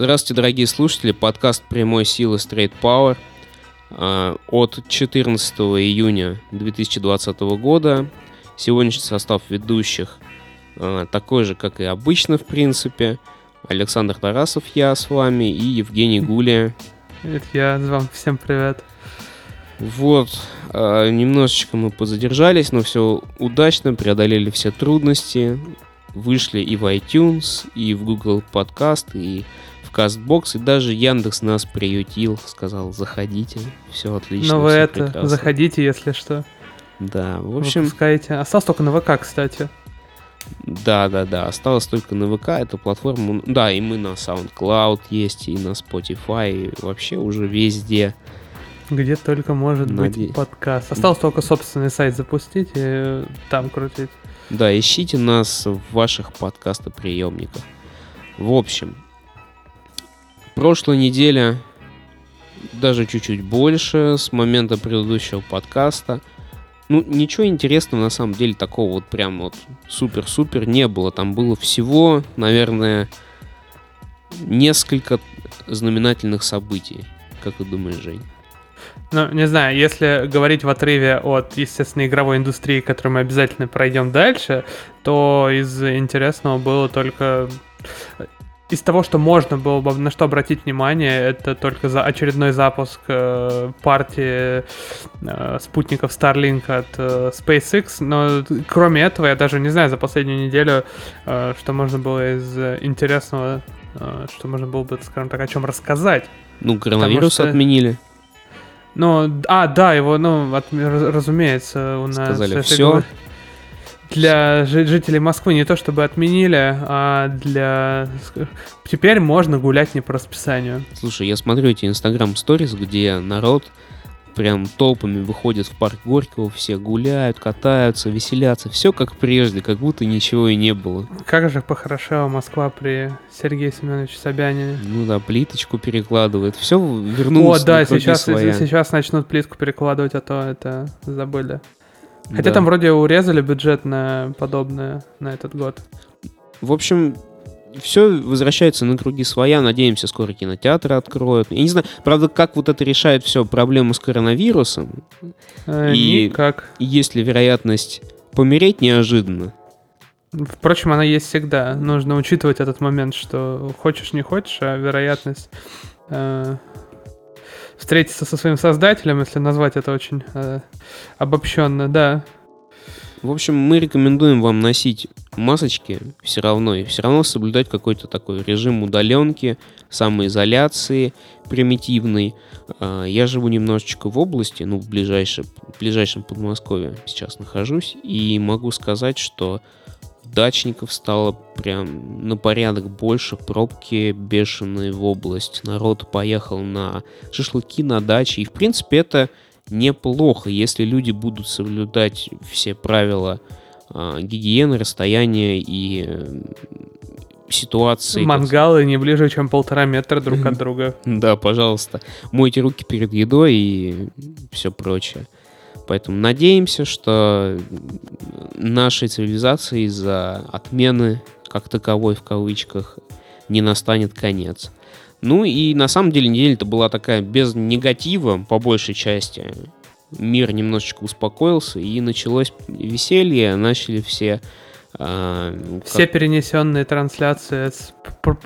Здравствуйте, дорогие слушатели. Подкаст «Прямой силы Straight Power» а, от 14 июня 2020 года. Сегодняшний состав ведущих а, такой же, как и обычно, в принципе. Александр Тарасов, я с вами, и Евгений Гулия. Это я вам всем привет. Вот, а, немножечко мы позадержались, но все удачно, преодолели все трудности, вышли и в iTunes, и в Google Podcast, и в Castbox, и даже Яндекс нас приютил, сказал, заходите, все отлично. Ну вы это, прекрасно. заходите, если что. Да, в общем... Выпускаете. Осталось только на ВК, кстати. Да, да, да, осталось только на ВК, эту платформу. Да, и мы на SoundCloud есть, и на Spotify, и вообще уже везде. Где только может Наде... быть подкаст. Осталось только собственный сайт запустить и там крутить. Да, ищите нас в ваших подкастоприемниках. В общем, прошлая неделя, даже чуть-чуть больше, с момента предыдущего подкаста, ну, ничего интересного на самом деле такого вот прям вот супер-супер не было. Там было всего, наверное, несколько знаменательных событий. Как ты думаешь, Жень? Ну, не знаю, если говорить в отрыве от, естественно, игровой индустрии, которую мы обязательно пройдем дальше, то из интересного было только из того, что можно было бы на что обратить внимание, это только за очередной запуск э, партии э, спутников Starlink от э, SpaceX. Но кроме этого, я даже не знаю за последнюю неделю, э, что можно было из интересного, э, что можно было бы, скажем так, о чем рассказать. Ну, коронавирус что... отменили. Ну, а, да, его, ну, от, разумеется, у нас... Сказали, все. Для жителей Москвы не то чтобы отменили, а для... Теперь можно гулять не по расписанию. Слушай, я смотрю эти инстаграм сторис, где народ прям толпами выходит в парк Горького, все гуляют, катаются, веселятся. Все как прежде, как будто ничего и не было. Как же похорошела Москва при Сергее Семеновиче Собянине. Ну да, плиточку перекладывает. Все вернулось О, да, сейчас, сейчас начнут плитку перекладывать, а то это забыли. Хотя да. там вроде урезали бюджет на подобное на этот год. В общем, все возвращается на круги своя. Надеемся, скоро кинотеатры откроют. Я не знаю, правда, как вот это решает все проблему с коронавирусом. Э, и никак. есть ли вероятность помереть неожиданно? Впрочем, она есть всегда. Нужно учитывать этот момент, что хочешь не хочешь, а вероятность э, встретиться со своим создателем, если назвать это очень э, обобщенно, да, в общем, мы рекомендуем вам носить масочки все равно, и все равно соблюдать какой-то такой режим удаленки, самоизоляции примитивный. А, я живу немножечко в области, ну, в ближайшем, в ближайшем Подмосковье сейчас нахожусь, и могу сказать, что дачников стало прям на порядок больше, пробки бешеные в область, народ поехал на шашлыки на даче, и в принципе это неплохо, если люди будут соблюдать все правила э, гигиены, расстояния и э, ситуации. Мангалы не ближе, чем полтора метра друг от друга. Да, пожалуйста. Мойте руки перед едой и все прочее. Поэтому надеемся, что нашей цивилизации из-за отмены, как таковой в кавычках, не настанет конец. Ну и на самом деле неделя-то была такая без негатива, по большей части. Мир немножечко успокоился, и началось веселье, начали все... Э, все перенесенные трансляции с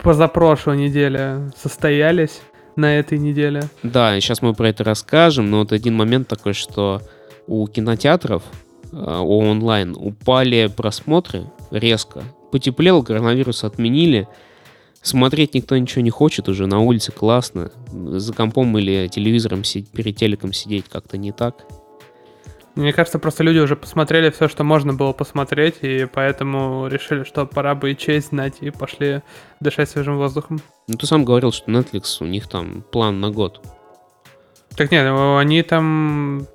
позапрошлой недели состоялись на этой неделе. Да, сейчас мы про это расскажем, но вот один момент такой, что у кинотеатров э, онлайн упали просмотры резко. Потеплел, коронавирус отменили, Смотреть никто ничего не хочет уже, на улице классно. За компом или телевизором перед телеком сидеть как-то не так. Мне кажется, просто люди уже посмотрели все, что можно было посмотреть, и поэтому решили, что пора бы и честь знать, и пошли дышать свежим воздухом. Ну, ты сам говорил, что Netflix, у них там план на год. Так нет, они там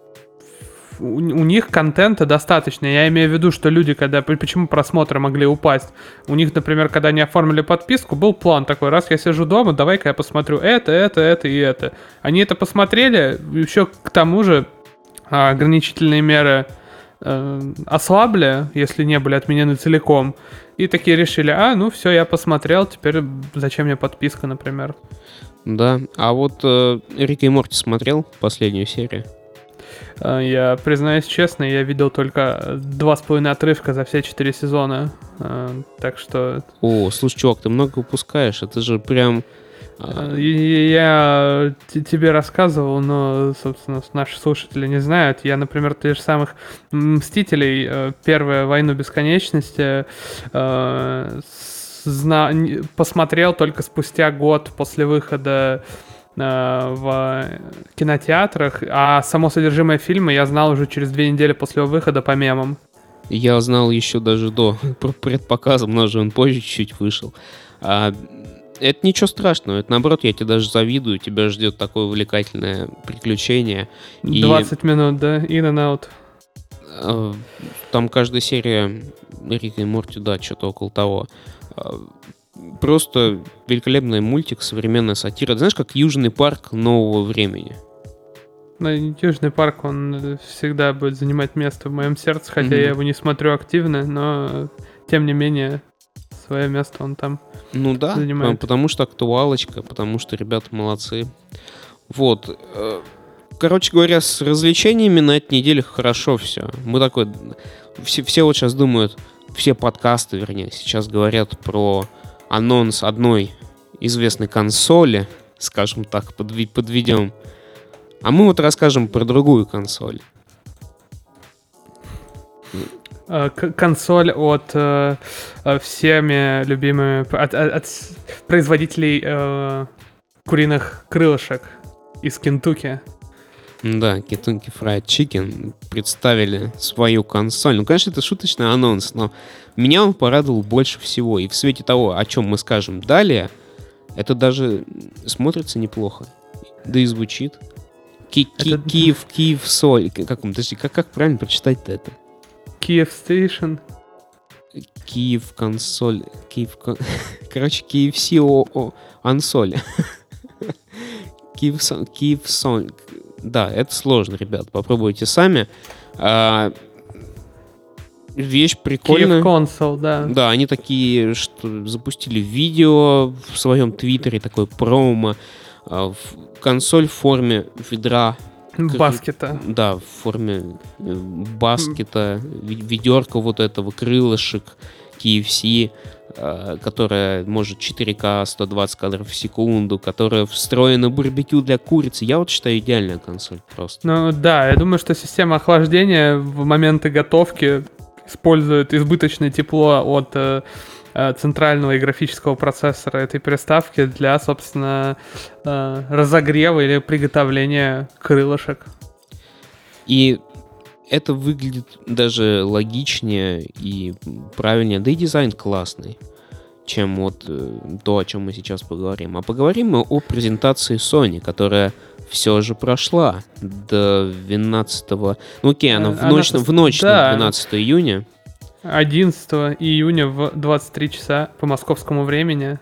у, у них контента достаточно. Я имею в виду, что люди, когда... Почему просмотры могли упасть? У них, например, когда они оформили подписку, был план такой, раз я сижу дома, давай-ка я посмотрю это, это, это и это. Они это посмотрели, еще к тому же а, ограничительные меры э, ослабли, если не были отменены целиком. И такие решили, а, ну все, я посмотрел, теперь зачем мне подписка, например. Да, а вот э, Рик и Морти смотрел последнюю серию? Э, я признаюсь честно, я видел только два с половиной отрывка за все четыре сезона. Э, так что... О, слушай, чувак, ты много выпускаешь. Это же прям... А, я тебе рассказывал, но, собственно, наши слушатели не знают. Я, например, тех же самых Мстителей, э, первая Войну Бесконечности, зна... посмотрел только спустя год после выхода в кинотеатрах, а само содержимое фильма я знал уже через две недели после его выхода по мемам. Я знал еще даже до предпоказа, но же он позже чуть-чуть вышел. А, это ничего страшного, это наоборот, я тебе даже завидую, тебя ждет такое увлекательное приключение. 20 и... минут, да, in and out. А, там каждая серия Рика и Морти, да, что-то около того. А, просто великолепный мультик, современная сатира. Знаешь, как Южный парк нового времени. Ну, Южный парк, он всегда будет занимать место в моем сердце, хотя mm-hmm. я его не смотрю активно, но тем не менее свое место он там Ну да, занимает. потому что актуалочка, потому что ребята молодцы. Вот. Э, короче говоря, с развлечениями на этой неделе хорошо все. Мы такой... Все, все вот сейчас думают, все подкасты, вернее, сейчас говорят про анонс одной известной консоли, скажем так, подв- подведем. А мы вот расскажем про другую консоль. Э, консоль от э, э, всеми любимыми от, от, от производителей э, куриных крылышек из Кентуки. Да, Kentucky Fried Chicken представили свою консоль. Ну, конечно, это шуточный анонс, но меня он порадовал больше всего. И в свете того, о чем мы скажем далее, это даже смотрится неплохо. Да и звучит. Ки это... Киев, Киев Соль. Как, подожди, как, как правильно прочитать-то это? Киев Стейшн. Киев консоль. Киев... Короче, KFC о, о ансоль. Киев, Киев Сон. Да, это сложно, ребят. Попробуйте сами. А, вещь прикольная. Киев консол, да. Да, они такие, что запустили видео в своем твиттере, такой промо. А, в консоль в форме ведра Баскета. Да, в форме э, баскета, ведерка вот этого, крылышек, KFC, которая может 4К 120 кадров в секунду, которая встроена барбекю для курицы. Я вот считаю идеальная консоль просто. Ну да, я думаю, что система охлаждения в моменты готовки использует избыточное тепло от э, Э, центрального и графического процессора этой приставки для, собственно, э, разогрева или приготовления крылышек. И это выглядит даже логичнее и правильнее, да и дизайн классный, чем вот э, то, о чем мы сейчас поговорим. А поговорим мы о презентации Sony, которая все же прошла до 12... Ну окей, она в ночь, она... в ночь да. на 12 июня. 11 июня в 23 часа по московскому времени.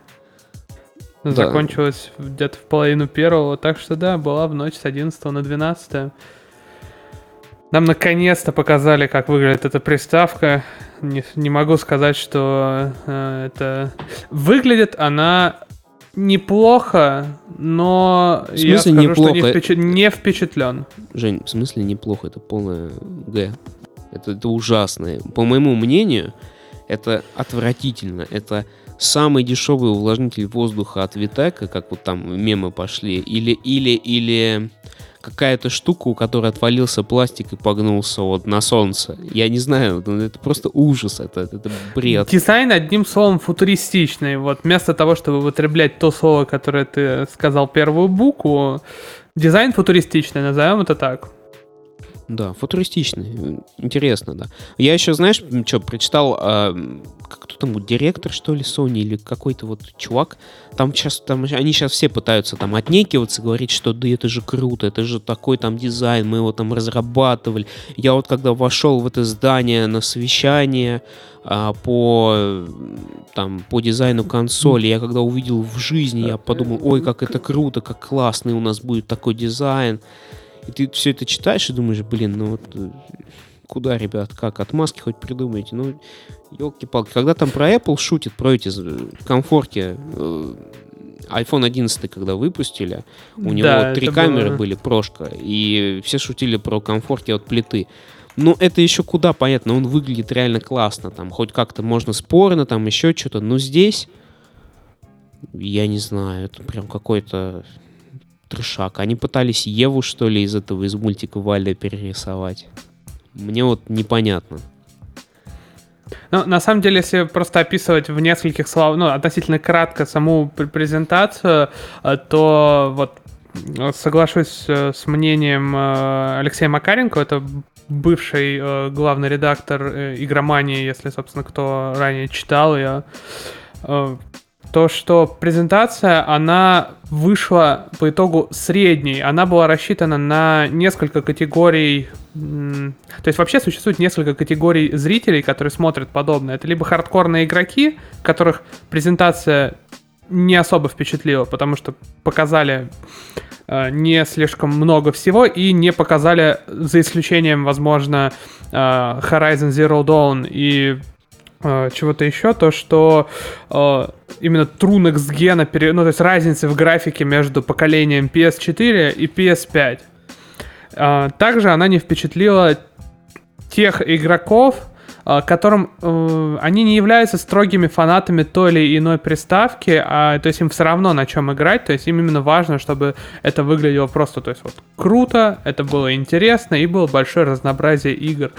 Да. Закончилась где-то в половину первого. Так что да, была в ночь с 11 на 12. Нам наконец-то показали, как выглядит эта приставка. Не, не могу сказать, что э, это... Выглядит она неплохо, но в смысле я скажу, неплохо? что не, впечат... не впечатлен. Жень, в смысле неплохо? Это полное Г. Это, это ужасно. По моему мнению, это отвратительно. Это самый дешевый увлажнитель воздуха от Витека, как вот там мемы пошли, или, или, или какая-то штука, у которой отвалился пластик и погнулся вот на солнце. Я не знаю, ну, это просто ужас, это, это бред. Дизайн, одним словом, футуристичный. Вот вместо того, чтобы употреблять то слово, которое ты сказал первую букву, дизайн футуристичный, назовем это так. Да, футуристичный. Интересно, да. Я еще, знаешь, что, прочитал, э, кто там, директор, что ли, Sony, или какой-то вот чувак. Там сейчас, там, они сейчас все пытаются там отнекиваться, говорить, что да это же круто, это же такой там дизайн, мы его там разрабатывали. Я вот когда вошел в это здание на совещание э, по, там, по дизайну консоли, я когда увидел в жизни, я подумал, ой, как это круто, как классный у нас будет такой дизайн. И ты все это читаешь и думаешь, блин, ну вот... Э, куда, ребят, как? Отмазки хоть придумайте. Ну, елки-палки. Когда там про Apple шутит, про эти комфорки, э, iPhone 11, когда выпустили, у него Да, три камеры было- были, прошка, и все шутили про комфорки от плиты. Ну, это еще куда понятно, он выглядит реально классно, там, хоть как-то можно спорно, там, еще что-то, но здесь, я не знаю, это прям какой-то трешак. Они пытались Еву, что ли, из этого, из мультика Валя перерисовать. Мне вот непонятно. Ну, на самом деле, если просто описывать в нескольких словах, ну, относительно кратко саму пр- презентацию, э, то вот э, соглашусь э, с мнением Алексея Макаренко, это бывший главный редактор игромании, если, собственно, кто ранее читал ее. То, что презентация, она вышла по итогу средней. Она была рассчитана на несколько категорий То есть вообще существует несколько категорий зрителей, которые смотрят подобное. Это либо хардкорные игроки, которых презентация не особо впечатлила, потому что показали э, не слишком много всего и не показали, за исключением, возможно, э, Horizon Zero Dawn и э, чего-то еще, то, что э, именно True Next Gen, ну, то есть разницы в графике между поколением PS4 и PS5. А, Также она не впечатлила тех игроков, а, которым э, они не являются строгими фанатами той или иной приставки, а то есть им все равно на чем играть, то есть им именно важно, чтобы это выглядело просто, то есть вот круто, это было интересно и было большое разнообразие игр.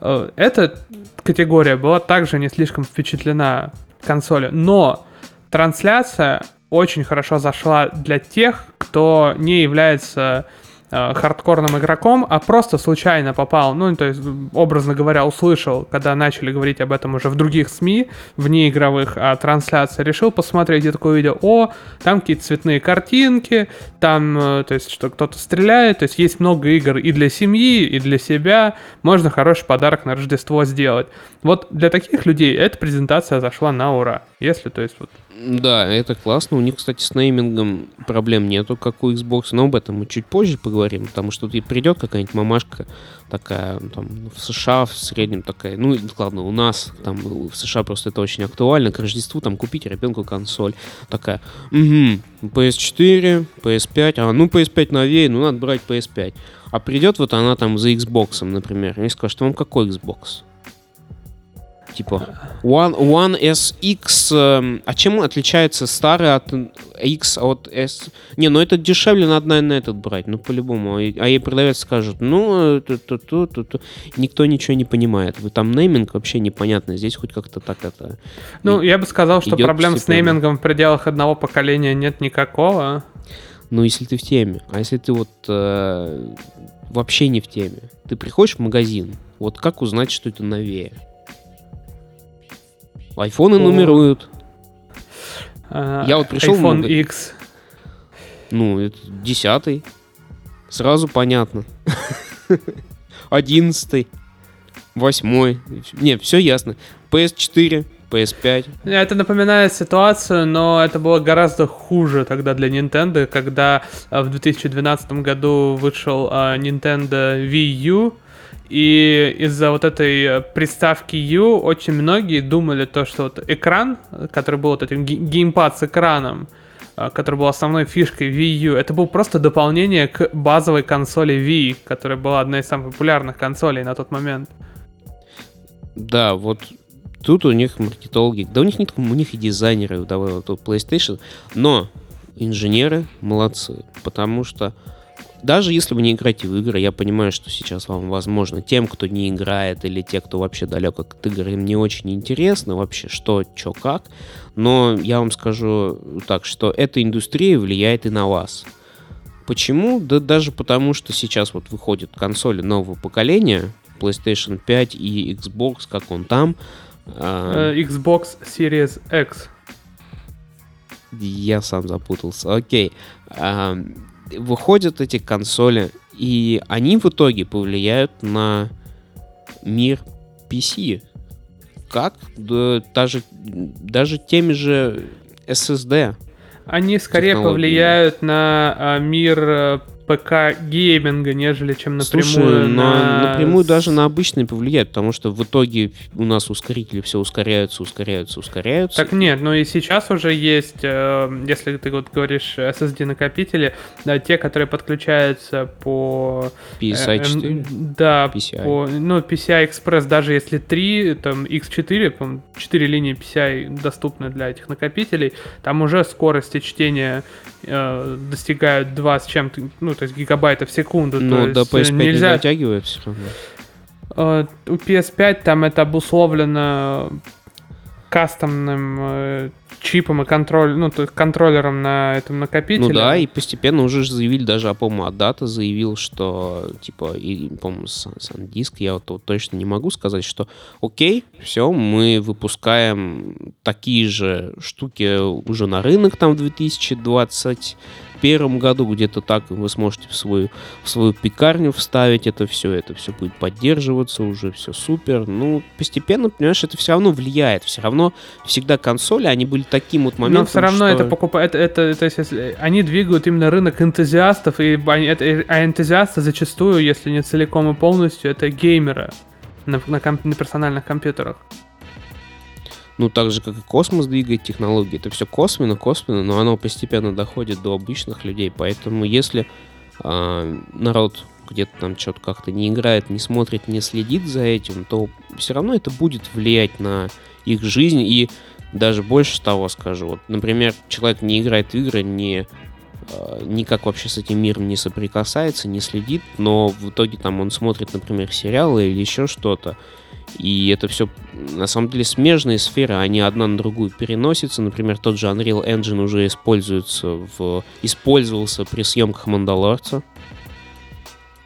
Э, Эта категория была также не слишком впечатлена консоли, но трансляция очень хорошо зашла для тех, кто не является э, хардкорным игроком, а просто случайно попал, ну, то есть, образно говоря, услышал, когда начали говорить об этом уже в других СМИ, вне игровых, а трансляция, решил посмотреть, и такое видео, о, там какие-то цветные картинки, там, э, то есть, что кто-то стреляет, то есть, есть много игр и для семьи, и для себя, можно хороший подарок на Рождество сделать. Вот для таких людей эта презентация зашла на ура, если, то есть, вот, Да, это классно. У них, кстати, с неймингом проблем нету, как у Xbox, но об этом мы чуть позже поговорим, потому что тут придет какая-нибудь мамашка такая, ну, там, в США в среднем такая, ну, ладно, у нас, там, в США просто это очень актуально, к Рождеству, там, купить ребенку консоль, такая, угу, PS4, PS5, а, ну, PS5 новее, ну, надо брать PS5. А придет вот она там за Xbox, например, и скажет, вам какой Xbox? Типа, One, One SX, эм, а чем отличается старый от X от S? Не, ну это дешевле, надо, наверное, этот брать, ну по-любому. А ей продавец скажет, ну, ту -ту -ту -ту -ту. никто ничего не понимает. Вы Там нейминг вообще непонятно, здесь хоть как-то так это... Ну, я бы сказал, что проблем с неймингом в пределах одного поколения нет никакого. Ну, если ты в теме. А если ты вот э, вообще не в теме? Ты приходишь в магазин, вот как узнать, что это новее? Айфоны О. нумеруют. А, Я вот пришел iPhone мага- X. Ну, это десятый. Сразу понятно. Одиннадцатый. Восьмой. Не, все ясно. PS4, PS5. Это напоминает ситуацию, но это было гораздо хуже тогда для Nintendo, когда а, в 2012 году вышел а, Nintendo Wii U, и из-за вот этой э, приставки U очень многие думали то, что вот экран, который был вот этим ге- геймпад с экраном, а, который был основной фишкой Wii U, это был просто дополнение к базовой консоли Wii, которая была одной из самых популярных консолей на тот момент. Да, вот тут у них маркетологи, да у них не только, у них и дизайнеры, давай вот тут PlayStation, но инженеры молодцы, потому что даже если вы не играете в игры, я понимаю, что сейчас вам, возможно, тем, кто не играет, или те, кто вообще далек от игр, им не очень интересно вообще, что, что, как. Но я вам скажу так, что эта индустрия влияет и на вас. Почему? Да даже потому, что сейчас вот выходят консоли нового поколения, PlayStation 5 и Xbox, как он там. а, Э, Xbox Series X. Я сам запутался. Окей. А, выходят эти консоли, и они в итоге повлияют на мир PC. Как? Да, даже, даже теми же SSD. Они скорее повлияют на а, мир э, ПК-гейминга, нежели чем напрямую Слушай, на... напрямую даже на обычные повлияет, потому что в итоге у нас ускорители все ускоряются, ускоряются, ускоряются. Так нет, но и сейчас уже есть, э, если ты вот говоришь SSD-накопители, да, те, которые подключаются по... PSI 4? Э, да, PCI. по, ну, PCI Express, даже если 3, там, X4, по 4 линии PCI доступны для этих накопителей, там уже скорости чтения э, достигают 2 с чем-то, ну, то есть гигабайтов в секунду. То до есть PS5 нельзя... не дотягивает все равно. Э, у PS5 там это обусловлено кастомным э, чипом и контроль, ну, то есть контроллером на этом накопителе. Ну да, и постепенно уже заявили, даже, а, по-моему, Адата заявил, что, типа, и, по-моему, SanDisk, я вот, вот точно не могу сказать, что окей, все, мы выпускаем такие же штуки уже на рынок там в 2020 первом году где-то так вы сможете в свою, в свою пекарню вставить это все, это все будет поддерживаться, уже все супер. Ну, постепенно, понимаешь, это все равно влияет. Все равно всегда консоли, они были таким вот моментом, Но все равно что... это покупает, это, это, то есть, если- они двигают именно рынок энтузиастов, и они- это- а энтузиасты зачастую, если не целиком и полностью, это геймеры на, на комп- на персональных компьютерах. Ну, так же, как и космос двигает технологии. Это все косвенно, косвенно, но оно постепенно доходит до обычных людей. Поэтому если а, народ где-то там что-то как-то не играет, не смотрит, не следит за этим, то все равно это будет влиять на их жизнь. И даже больше того скажу. Вот, например, человек не играет в игры, не а, никак вообще с этим миром не соприкасается, не следит, но в итоге там он смотрит, например, сериалы или еще что-то, и это все, на самом деле, смежные сферы, они одна на другую переносятся. Например, тот же Unreal Engine уже используется в... использовался при съемках Мандалорца.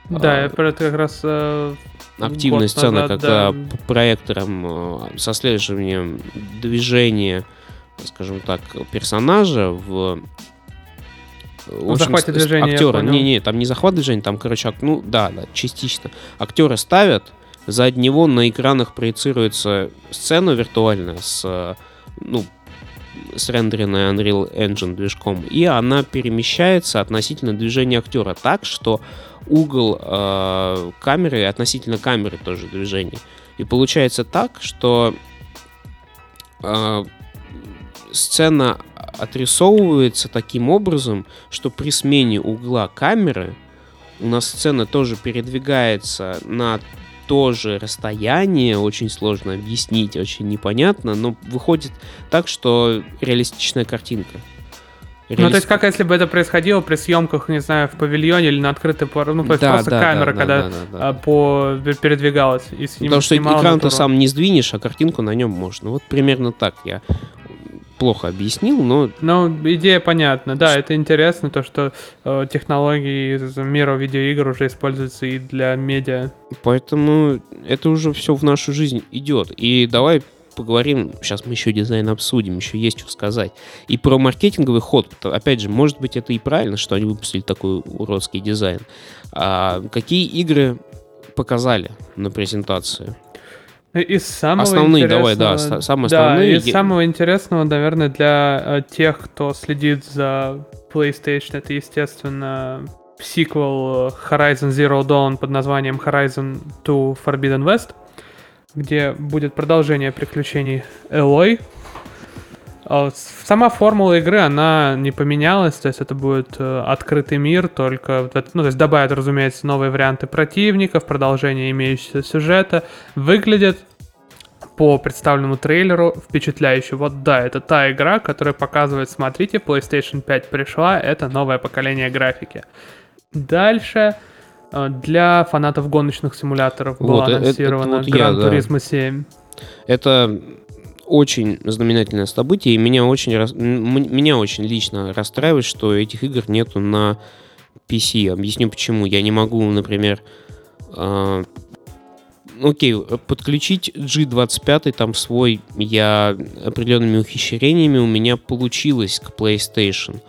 Да, А, я про это как раз... э, Активная сцена, назад, когда да. проектором э, со слеживанием движения, скажем так, персонажа в в общем, захвате движения, актера. Не, не, там не захват движения, там, короче, ак- ну да, да, частично. Актера ставят, за него на экранах проецируется сцена виртуальная с, ну, с рендеренной Unreal Engine движком, и она перемещается относительно движения актера так, что угол э, камеры относительно камеры тоже движение. И получается так, что э, сцена отрисовывается таким образом, что при смене угла камеры у нас сцена тоже передвигается на то же расстояние, очень сложно объяснить, очень непонятно, но выходит так, что реалистичная картинка. Ну, то есть, как если бы это происходило при съемках, не знаю, в павильоне или на открытой пор- ну, то есть Да, просто да, камера, да, да, когда да, да, да. а, по передвигалась и с ним Потому что экран-то натуру. сам не сдвинешь, а картинку на нем можно. Вот примерно так я плохо объяснил, но Ну, идея понятна. Да, это интересно, то, что э, технологии из мира видеоигр уже используются и для медиа. Поэтому это уже все в нашу жизнь идет. И давай поговорим, сейчас мы еще дизайн обсудим, еще есть что сказать. И про маркетинговый ход. Опять же, может быть, это и правильно, что они выпустили такой уродский дизайн. А какие игры показали на презентации? Из самого Основные, давай, да, самые да, основные. из самого интересного, наверное, для э, тех, кто следит за PlayStation, это, естественно, сиквел э, Horizon Zero Dawn под названием Horizon 2 Forbidden West, где будет продолжение приключений Элой. А Сама формула игры, она не поменялась, то есть это будет э, открытый мир, только, ну, то есть добавят, разумеется, новые варианты противников, продолжение имеющегося сюжета. Выглядит по представленному трейлеру впечатляюще. Вот да, это та игра, которая показывает, смотрите, PlayStation 5 пришла, это новое поколение графики. Дальше э, для фанатов гоночных симуляторов было Вот, э- это- это вот я, Gran да. Turismo 7. Это очень знаменательное событие, и меня очень, меня очень лично расстраивает, что этих игр нету на PC. Объясню почему. Я не могу, например, а, окей, подключить G25 там свой, я определенными ухищрениями у меня получилось к PlayStation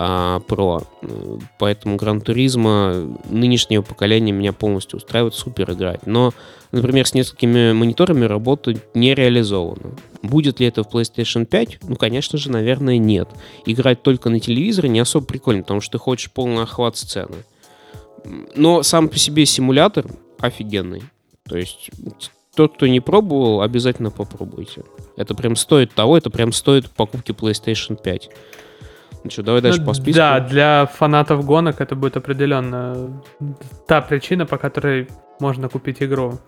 а, Pro. Э, Поэтому Гран Туризма нынешнего поколения меня полностью устраивает, супер играть. Но, например, с несколькими мониторами работа не реализована. Будет ли это в PlayStation 5? Ну, конечно же, наверное, нет. Играть только на телевизоре не особо прикольно, потому что ты хочешь полный охват сцены. Но сам по себе симулятор офигенный. То есть тот, кто не пробовал, обязательно попробуйте. Это прям стоит того, это прям стоит покупки PlayStation 5. Ну что, давай дальше Ну, по списку. Да, для фанатов гонок это будет определенно та причина, по которой можно купить игру.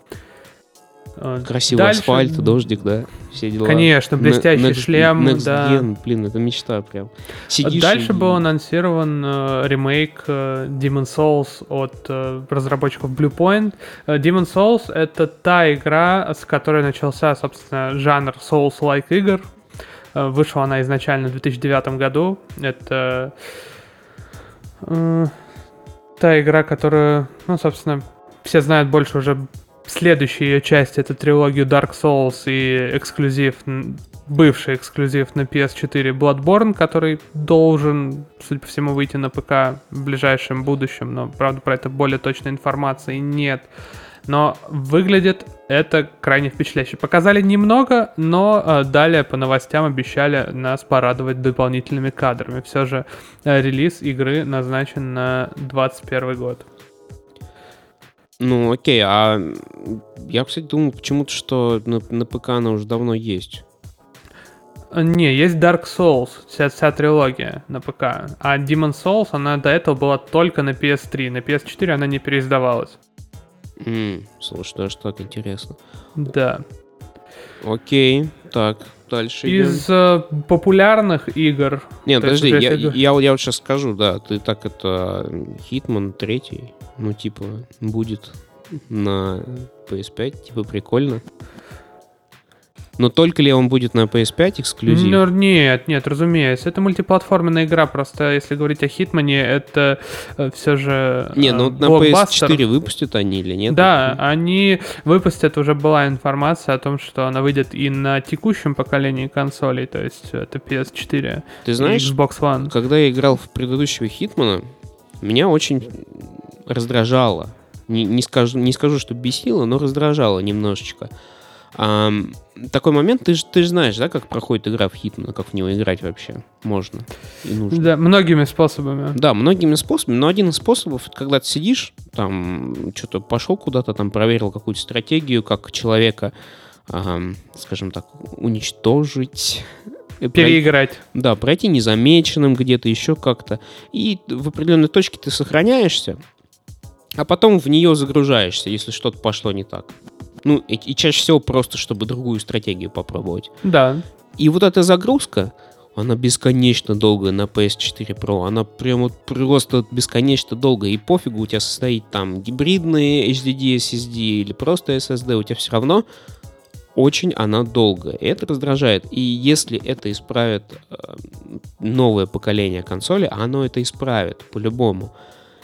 Красивый дальше- асфальт, дождик, да, все дела. Конечно, блестящий Next- шлем, Next да. Gen, блин, это мечта прям. Сидишь Дальше и- был анонсирован э, ремейк э, Demon Souls от э, разработчиков Bluepoint. Э, Demon Souls — это та игра, с которой начался, собственно, жанр Souls-like игр. Э, вышла она изначально в 2009 году. Это э, та игра, которую, ну, собственно, все знают больше уже следующая ее часть. Это трилогию Dark Souls и эксклюзив, бывший эксклюзив на PS4 Bloodborne, который должен, судя по всему, выйти на ПК в ближайшем будущем. Но, правда, про это более точной информации нет. Но выглядит это крайне впечатляюще. Показали немного, но э, далее по новостям обещали нас порадовать дополнительными кадрами. Все же э, релиз игры назначен на 21 год. Ну, окей, а я, кстати, думал почему-то, что на, на ПК она уже давно есть. Э, Не, есть Dark Souls, вся, вся трилогия на ПК. А Demon Souls, она до этого была только на PS3. На PS4 она не переиздавалась. М, слушай, даже так интересно. Да. Окей, так, дальше идем. Из э, популярных игр... Нет, есть подожди, я, я, вот- я вот сейчас скажу, да, ты так это Хитман третий, ну типа будет на PS5, типа прикольно. Но только ли он будет на PS5 эксклюзив? Ну, нет, нет, разумеется. Это мультиплатформенная игра, просто если говорить о Хитмане, это все же Не, э, ну на блокбастер. PS4 выпустят они или нет? Да, они выпустят, уже была информация о том, что она выйдет и на текущем поколении консолей, то есть это PS4 Ты знаешь, Xbox One. когда я играл в предыдущего Хитмана, меня очень раздражало. Не, не, скажу, не скажу, что бесило, но раздражало немножечко. Ам, такой момент, ты же ты ж знаешь, да, как проходит игра в Хитмана, как в него играть вообще можно и нужно. Да, многими способами. Да, многими способами, но один из способов, когда ты сидишь, там, что-то пошел куда-то, там, проверил какую-то стратегию, как человека, ам, скажем так, уничтожить. э, пройти- Переиграть. да, пройти незамеченным где-то, еще как-то. И в определенной точке ты сохраняешься, а потом в нее загружаешься, если что-то пошло не так. Ну, и, и чаще всего просто, чтобы другую стратегию попробовать. Да. И вот эта загрузка, она бесконечно долгая на PS4 Pro. Она прям вот просто бесконечно долгая. И пофигу, у тебя состоит там гибридные HDD, SSD или просто SSD, у тебя все равно очень она долгая. И это раздражает. И если это исправит э, новое поколение консоли, оно это исправит по-любому,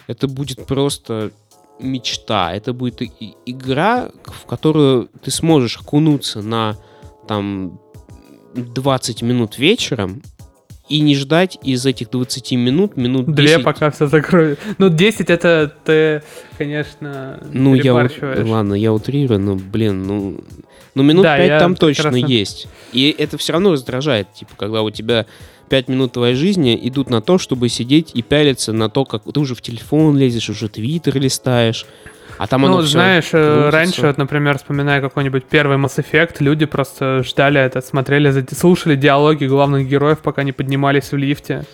это будет просто мечта. Это будет и- игра, в которую ты сможешь окунуться на там 20 минут вечером и не ждать из этих 20 минут минут 10. Две пока все закроют. Ну, 10 это ты, конечно, Ну, я, ладно, я утрирую, но, блин, ну, ну минут Да, 5 я там точно прекрасно- есть. И это все равно раздражает, типа, когда у тебя 5 минут твоей жизни идут на то, чтобы сидеть и пялиться на то, как ты уже в телефон лезешь, уже твиттер листаешь, а там оно Ну, всё знаешь, э, крутится. раньше, вот, например, вспоминая какой-нибудь первый Mass Effect, люди просто ждали это, смотрели, слушали диалоги главных героев, пока не поднимались в лифте.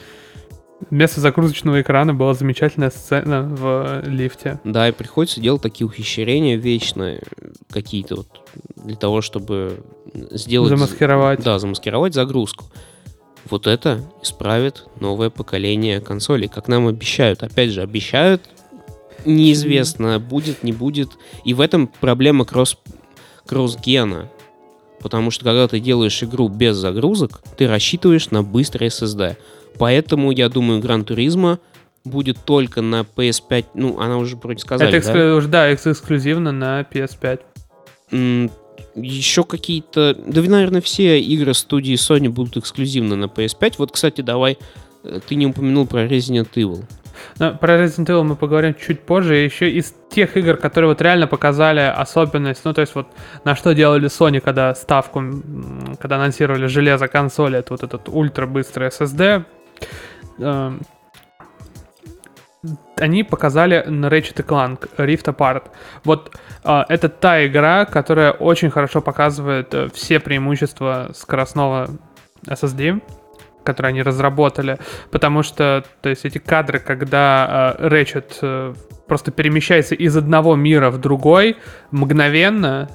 Вместо загрузочного экрана была замечательная сцена в лифте. Да, и приходится делать такие ухищрения вечные какие-то вот для того, чтобы сделать... Замаскировать. Да, замаскировать загрузку. Вот это исправит новое поколение консолей, как нам обещают. Опять же, обещают, неизвестно, будет, не будет. И в этом проблема кросс, кросс-гена. Потому что когда ты делаешь игру без загрузок, ты рассчитываешь на быстрый SSD. Поэтому, я думаю, Гран Туризма будет только на PS5. Ну, она уже вроде сказали, это да? эксклю- да, экс- эксклюзивно на PS5. Еще какие-то... Да, наверное, все игры студии Sony будут эксклюзивны на PS5. Вот, кстати, давай... э, Ты не упомянул про Resident Evil. Но про Resident Evil мы поговорим чуть позже. Еще из тех игр, которые вот реально показали особенность, ну то есть вот на что делали Sony, когда ставку, когда анонсировали железо консоли, это вот этот ультра быстрый SSD. Они показали Ratchet Clank Rift Apart. Вот э, это та игра, которая очень хорошо показывает э, все преимущества скоростного SSD, которые они разработали, потому что, то есть, эти кадры, когда э, Ratchet э, просто перемещается из одного мира в другой мгновенно,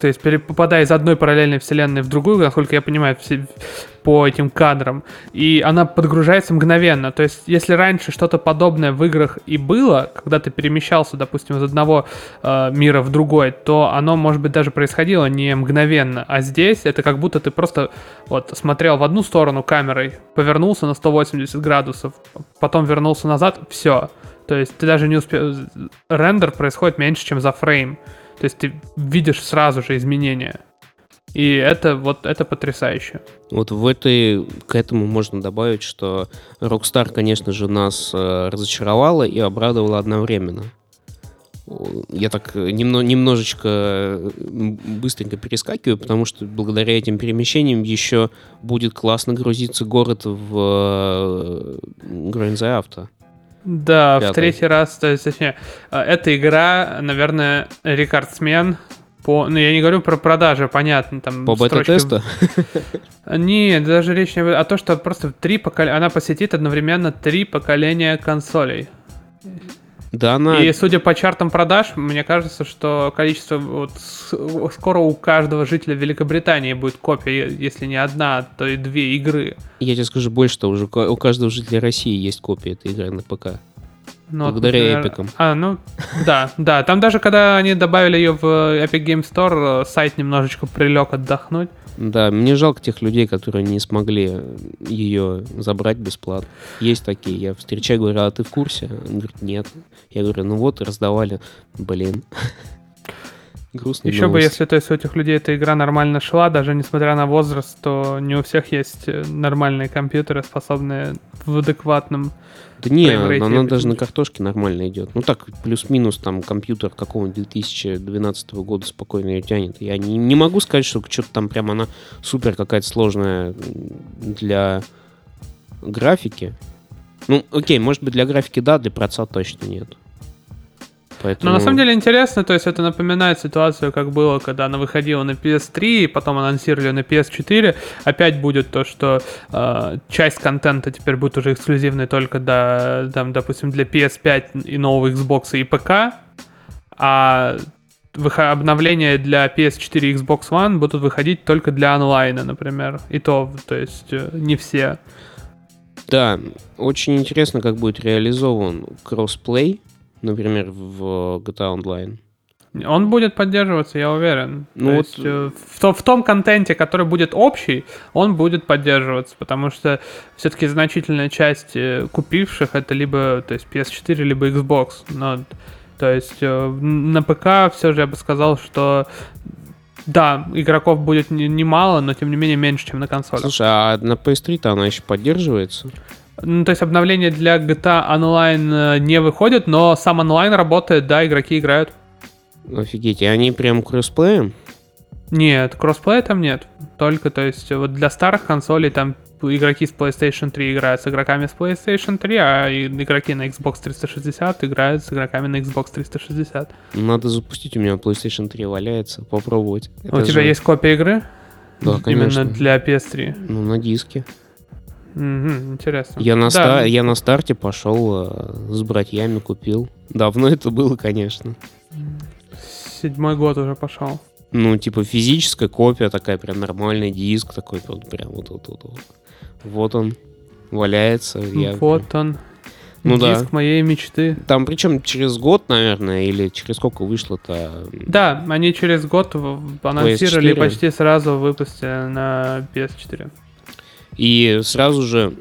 то есть попадая из одной параллельной вселенной в другую, насколько я понимаю, все, по этим кадрам, и она подгружается мгновенно. То есть, если раньше что-то подобное в играх и было, когда ты перемещался, допустим, из одного э, мира в другой, то оно, может быть, даже происходило не мгновенно, а здесь это как будто ты просто вот смотрел в одну сторону камерой, повернулся на 180 градусов, потом вернулся назад, все. То есть ты даже не успел... Рендер происходит меньше, чем за фрейм. То есть ты видишь сразу же изменения. И это вот это потрясающе. Вот в этой к этому можно добавить, что Rockstar, конечно же, нас э, разочаровала и обрадовала одновременно. Я так немно, немножечко быстренько перескакиваю, потому что благодаря этим перемещениям еще будет классно грузиться город в э, Grand Theft Auto. Да, Пятый. в третий раз, то есть, точнее, э, эта игра, наверное, рекордсмен по, ну, я не говорю про продажи, понятно, там... По бета-тесту? Нет, даже речь не о том, что просто три поколения... Она посетит одновременно три поколения консолей. Да, она... И судя по чартам продаж, мне кажется, что количество... Вот, скоро у каждого жителя Великобритании будет копия, если не одна, то и две игры. Я тебе скажу больше, что уже у каждого жителя России есть копия этой игры на ПК. Ну, Благодаря например... эпикам. А, ну, да, да. Там даже, когда они добавили ее в Epic Game Store, сайт немножечко прилег отдохнуть. Да, мне жалко тех людей, которые не смогли ее забрать бесплатно. Есть такие. Я встречаю, говорю, а ты в курсе? Он говорит, нет. Я говорю, ну вот, раздавали. Блин. Грустно. Еще новость. бы, если то есть у этих людей эта игра нормально шла, даже несмотря на возраст, то не у всех есть э, нормальные компьютеры, способные в адекватном да не, она даже на картошке нормально идет. Ну так, плюс-минус там компьютер какого-нибудь 2012 года спокойно ее тянет. Я не, не могу сказать, что что-то там прям она супер какая-то сложная для графики. Ну, окей, может быть, для графики да, для проца точно нет. Поэтому... Но на самом деле интересно, то есть это напоминает ситуацию, как было, когда она выходила на PS3, и потом анонсировали на PS4. Опять будет то, что э, часть контента теперь будет уже эксклюзивной только, до, там, допустим, для PS5 и нового Xbox и ПК, а обновления для PS4 и Xbox One будут выходить только для онлайна, например. И то, то есть э, не все. Да, очень интересно, как будет реализован кроссплей например, в GTA Online? Он будет поддерживаться, я уверен. Ну, То вот... есть, э, в, в том контенте, который будет общий, он будет поддерживаться, потому что все-таки значительная часть э, купивших это либо то есть PS4, либо Xbox. Но, то есть э, на ПК все же я бы сказал, что да, игроков будет немало, но тем не менее меньше, чем на консолях. Слушай, а на PS3-то она еще поддерживается? Ну, то есть обновление для GTA Online э, не выходит, но сам онлайн работает, да, игроки играют. Офигеть, и они прям кроссплеем? Нет, кроссплея там нет. Только, то есть, вот для старых консолей там игроки с PlayStation 3 играют с игроками с PlayStation 3, а игроки на Xbox 360 играют с игроками на Xbox 360. Надо запустить, у меня PlayStation 3 валяется, попробовать. У Это тебя же... есть копия игры? Да, конечно. Именно для PS3? Ну, на диске. Угу, интересно. Я на, да. ста- я на старте пошел э, с братьями купил. Давно это было, конечно. Седьмой год уже пошел. Ну, типа физическая копия такая, прям нормальный диск такой, вот прям вот вот вот. Вот, вот он валяется. Я... Вот он. Ну Диск да. моей мечты. Там причем через год, наверное, или через сколько вышло-то? Да, они через год анонсировали PS4. и почти сразу выпустили на PS4. И сразу же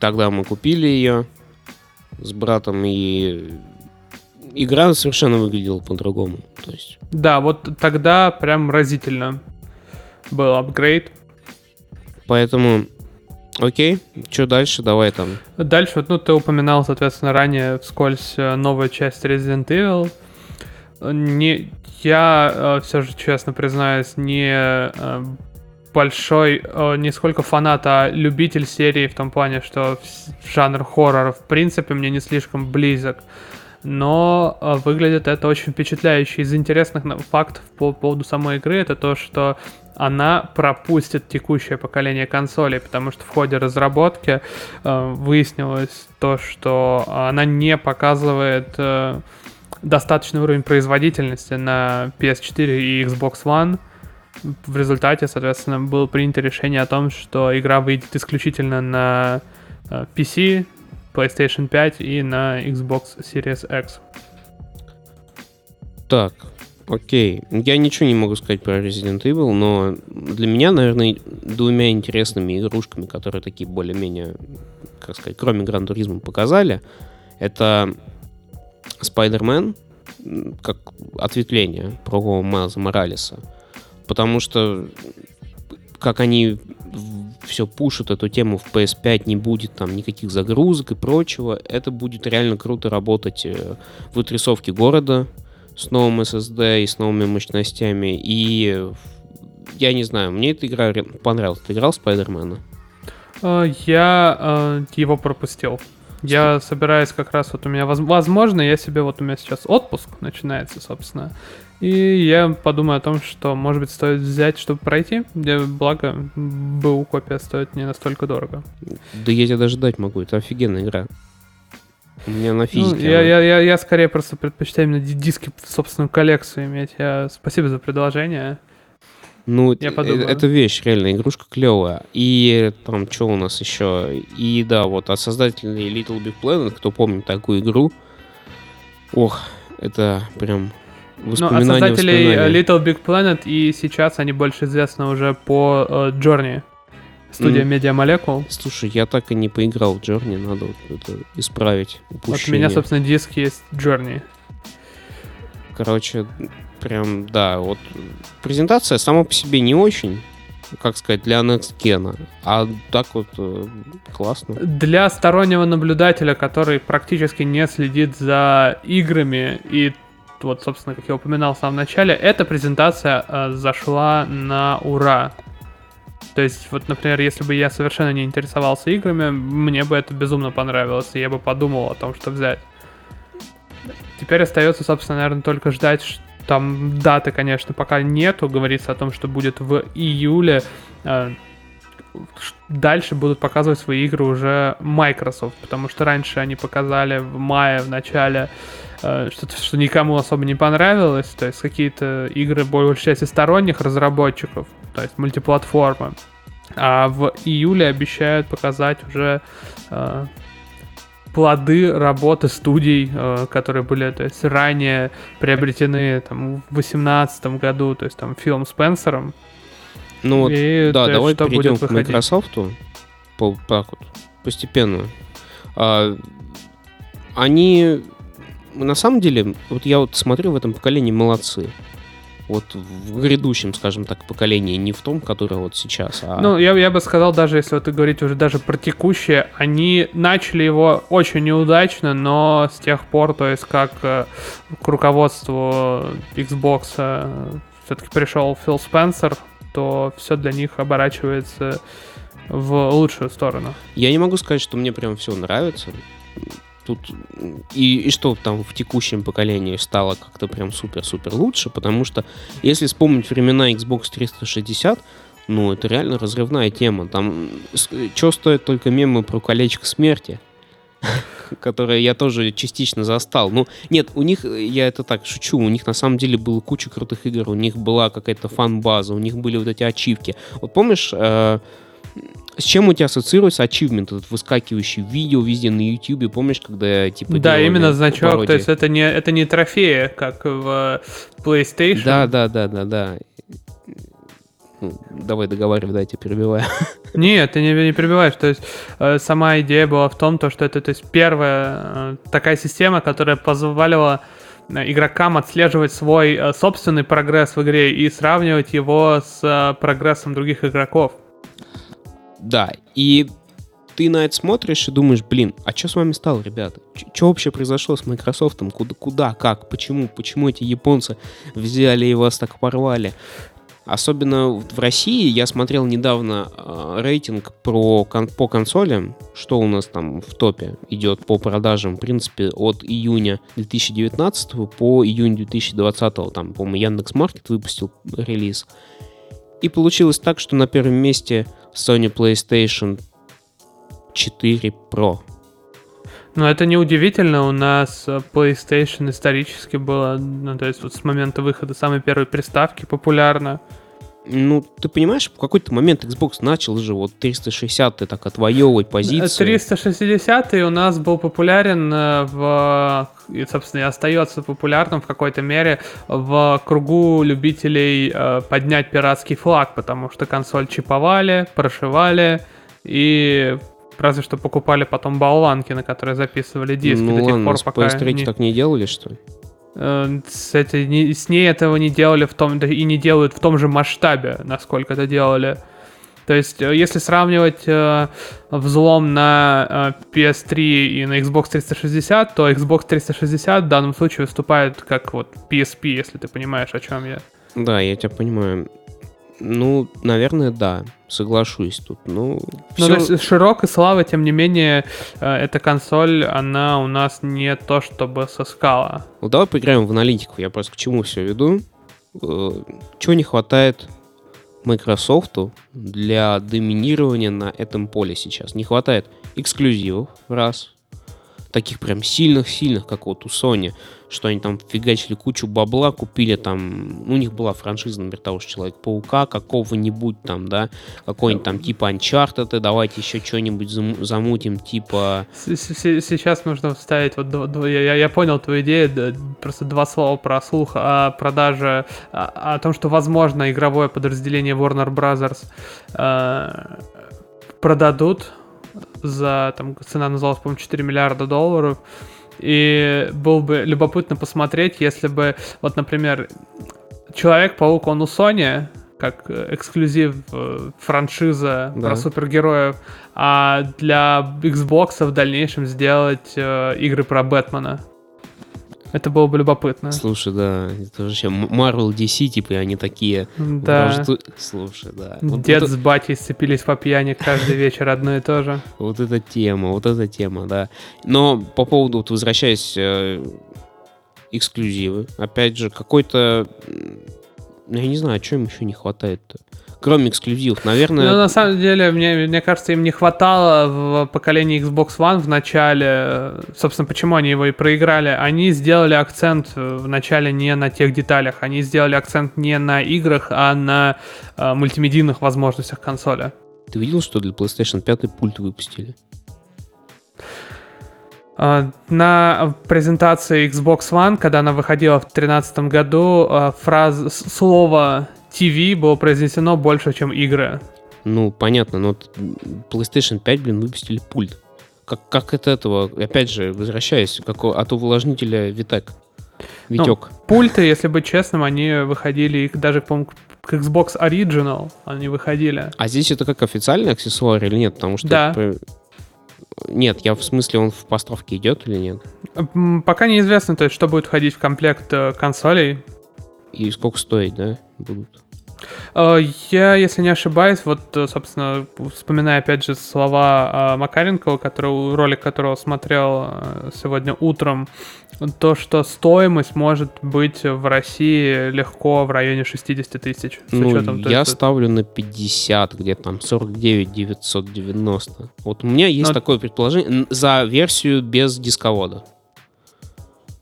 тогда мы купили ее с братом, и игра совершенно выглядела по-другому. То есть... Да, вот тогда прям разительно был апгрейд. Поэтому, окей, что дальше, давай там. Дальше, вот, ну, ты упоминал, соответственно, ранее вскользь э, новая часть Resident Evil. Не, я э, все же, честно признаюсь, не э, большой, э, не сколько фанат, а любитель серии в том плане, что жанр хоррора в принципе мне не слишком близок. Но э, выглядит это очень впечатляюще. Из интересных фактов по поводу самой игры это то, что она пропустит текущее поколение консолей, потому что в ходе разработки э, выяснилось то, что она не показывает достаточный уровень производительности на PS4 и Xbox One. В результате, соответственно, было принято решение о том, что игра выйдет исключительно на э, PC, PlayStation 5 и на Xbox Series X. Так, окей. Я ничего не могу сказать про Resident Evil, но для меня, наверное, двумя интересными игрушками, которые такие более-менее, как сказать, кроме Гран Туризма показали, это Spider-Man, как ответвление про Майлза Моралеса. Потому что как они все пушат эту тему в PS5, не будет там никаких загрузок и прочего, это будет реально круто работать э, в отрисовке города с новым SSD и с новыми мощностями. И я не знаю, мне эта игра понравилась. Ты играл в Спайдермена? Э, я э, его пропустил. Я собираюсь как раз, вот у меня, возможно, я себе, вот у меня сейчас отпуск начинается, собственно, и я подумаю о том, что, может быть, стоит взять, чтобы пройти, благо, БУ копия стоит не настолько дорого. Да я тебе даже дать могу, это офигенная игра. У меня на ну, физике. Ну, я, я, я, я скорее просто предпочитаю именно диски в собственную коллекцию иметь. Я, спасибо за предложение. Ну, я подумаю. это вещь, реально, игрушка клевая. И там, что у нас еще? И да, вот от создателей Little Big Planet, кто помнит такую игру, ох, это прям воспоминания. Ну, а создателей Little Big Planet, и сейчас они больше известны уже по uh, Journey. Студия. Media Molecule. Слушай, я так и не поиграл в Journey, надо вот это исправить упущение. Вот у меня, собственно, диск есть Journey. Короче, прям, да, вот презентация сама по себе не очень, как сказать, для Next Gen, а так вот э, классно. Для стороннего наблюдателя, который практически не следит за играми и вот, собственно, как я упоминал в самом начале, эта презентация э, зашла на ура. То есть, вот, например, если бы я совершенно не интересовался играми, мне бы это безумно понравилось, и я бы подумал о том, что взять. Теперь остается, собственно, наверное, только ждать, там даты, конечно, пока нету. Говорится о том, что будет в июле. Э, дальше будут показывать свои игры уже Microsoft, потому что раньше они показали в мае, в начале э, что-то, что никому особо не понравилось, то есть какие-то игры, большей части сторонних разработчиков, то есть мультиплатформы. А в июле обещают показать уже э, плоды работы студий, э, которые были то есть, ранее приобретены там, в 2018 году, то есть там Филом Спенсером. Ну вот, и, да, давай перейдем к Microsoft по, так вот, постепенно. А, они, на самом деле, вот я вот смотрю в этом поколении молодцы вот в грядущем, скажем так, поколении, не в том, которое вот сейчас. А... Ну, я, я бы сказал, даже если вот говорить уже даже про текущее, они начали его очень неудачно, но с тех пор, то есть как э, к руководству Xbox э, все-таки пришел Фил Спенсер, то все для них оборачивается в лучшую сторону. Я не могу сказать, что мне прям все нравится тут и, и что там в текущем поколении стало как-то прям супер-супер лучше, потому что если вспомнить времена Xbox 360, ну, это реально разрывная тема. Там что стоит только мемы про колечко смерти, которые я тоже частично застал. Ну, нет, у них, я это так шучу, у них на самом деле было куча крутых игр, у них была какая-то фан-база, у них были вот эти ачивки. Вот помнишь, э, с чем у тебя ассоциируется ачивмент, этот выскакивающий видео везде на YouTube, помнишь, когда типа... Да, именно значок, пародии? то есть это не, это не трофеи, как в PlayStation. Да, да, да, да, да. Ну, давай договаривай, да, я тебя перебиваю. Нет, ты не, не перебиваешь. То есть э, сама идея была в том, то, что это то есть, первая э, такая система, которая позволяла э, игрокам отслеживать свой э, собственный прогресс в игре и сравнивать его с э, прогрессом других игроков. Да, и ты на это смотришь и думаешь, блин, а что с вами стало, ребята? Что вообще произошло с Microsoft? Куда, куда, как, почему? Почему эти японцы взяли и вас так порвали? Особенно в России я смотрел недавно э, рейтинг про, кон, по консолям, что у нас там в топе идет по продажам, в принципе, от июня 2019 по июнь 2020. Там, по-моему, Яндекс.Маркет выпустил релиз. И получилось так, что на первом месте Sony PlayStation 4 Pro. Но это неудивительно, у нас PlayStation исторически было, ну, то есть вот с момента выхода самой первой приставки популярна. Ну, ты понимаешь, в какой-то момент Xbox начал же вот 360 так отвоевывать позицию. 360 у нас был популярен э, в, и, собственно, и остается популярным в какой-то мере в кругу любителей э, поднять пиратский флаг, потому что консоль чиповали, прошивали, и разве что покупали потом болванки, на которые записывали диски ну, до тех ладно, пор, с пока... PS3 не- так не делали, что ли? Э, с, этой, не- с ней этого не делали в том, и не делают в том же масштабе, насколько это делали. То есть, э, если сравнивать э, взлом на э, PS3 и на Xbox 360, то Xbox 360 в данном случае выступает как вот PSP, если ты понимаешь, о чем я. Да, я тебя понимаю. Ну, наверное, да, соглашусь тут. Ну, Ну, всё- то есть широкой славы, тем не менее, э, эта консоль, она у нас не то чтобы соскала. Ну, давай поиграем в аналитику. Я просто к чему все веду. Э, Чего не хватает Microsoft для доминирования на этом поле сейчас? Не хватает эксклюзивов, раз. Таких прям сильных-сильных, как вот у Sony, что они там фигачили кучу бабла, купили там, у них была франшиза, например, того же Человека-паука, какого-нибудь там, да, какой-нибудь там типа Uncharted, давайте еще что-нибудь зам- замутим, типа... Сейчас нужно вставить, вот я, я- понял твою идею, просто два слова про слух о продаже, о, о том, что возможно игровое подразделение Warner Brothers э, продадут за, там, цена называлась, по-моему, 4 миллиарда долларов, и было бы любопытно посмотреть, если бы, вот, например, Человек-паук, он у Sony, как э, эксклюзив э, франшиза Да. про супергероев, а для Xbox в дальнейшем сделать э, игры про Бэтмена. Это было бы любопытно. Слушай, да, это вообще Marvel DC, типа, и они такие... Да. вражду- Слушай, да. Вот, Дед вот с батей сцепились по пьяни каждый вечер одно и то же. Вот эта тема, вот эта тема, да. Но по поводу, вот возвращаясь, э, эксклюзивы, опять же, какой-то... Я не знаю, а что им еще не хватает-то? Кроме эксклюзивов, Ну, наверное... на самом деле, мне, мне кажется, им не хватало в поколении Xbox One в начале. Собственно, почему они его и проиграли? Они сделали акцент э, в начале не на тех деталях. Они сделали акцент не на играх, а на э, мультимедийных возможностях консоли. Ты видел, что для PlayStation 5 пульт выпустили? А, На презентации Xbox One, когда она выходила в 2013 году, фраза, слово TV было произнесено больше, чем игры. Ну, понятно, но PlayStation 5, блин, выпустили пульт. Как, как от этого, опять же, возвращаясь, как от увлажнителя Витек. Витек. Пульты, если быть честным, они выходили их даже, по-моему, к Xbox Original они выходили. А здесь это как официальный аксессуар или нет? Потому что... Да. это Нет, я в смысле, он в поставке идет или нет? Пока неизвестно, то есть, что будет входить в комплект э, консолей. И сколько стоить, да, будут? Э, Я, если не ошибаюсь, вот, э, собственно, вспоминая опять же слова э, Макаренкова, который, ролик которого смотрел сегодня утром, то, что стоимость может быть в России легко в районе 60 тысяч. Ну, учетом, я есть, ставлю на 50, где-то там 49 990. Вот у меня есть Но- такое предположение за версию без дисковода.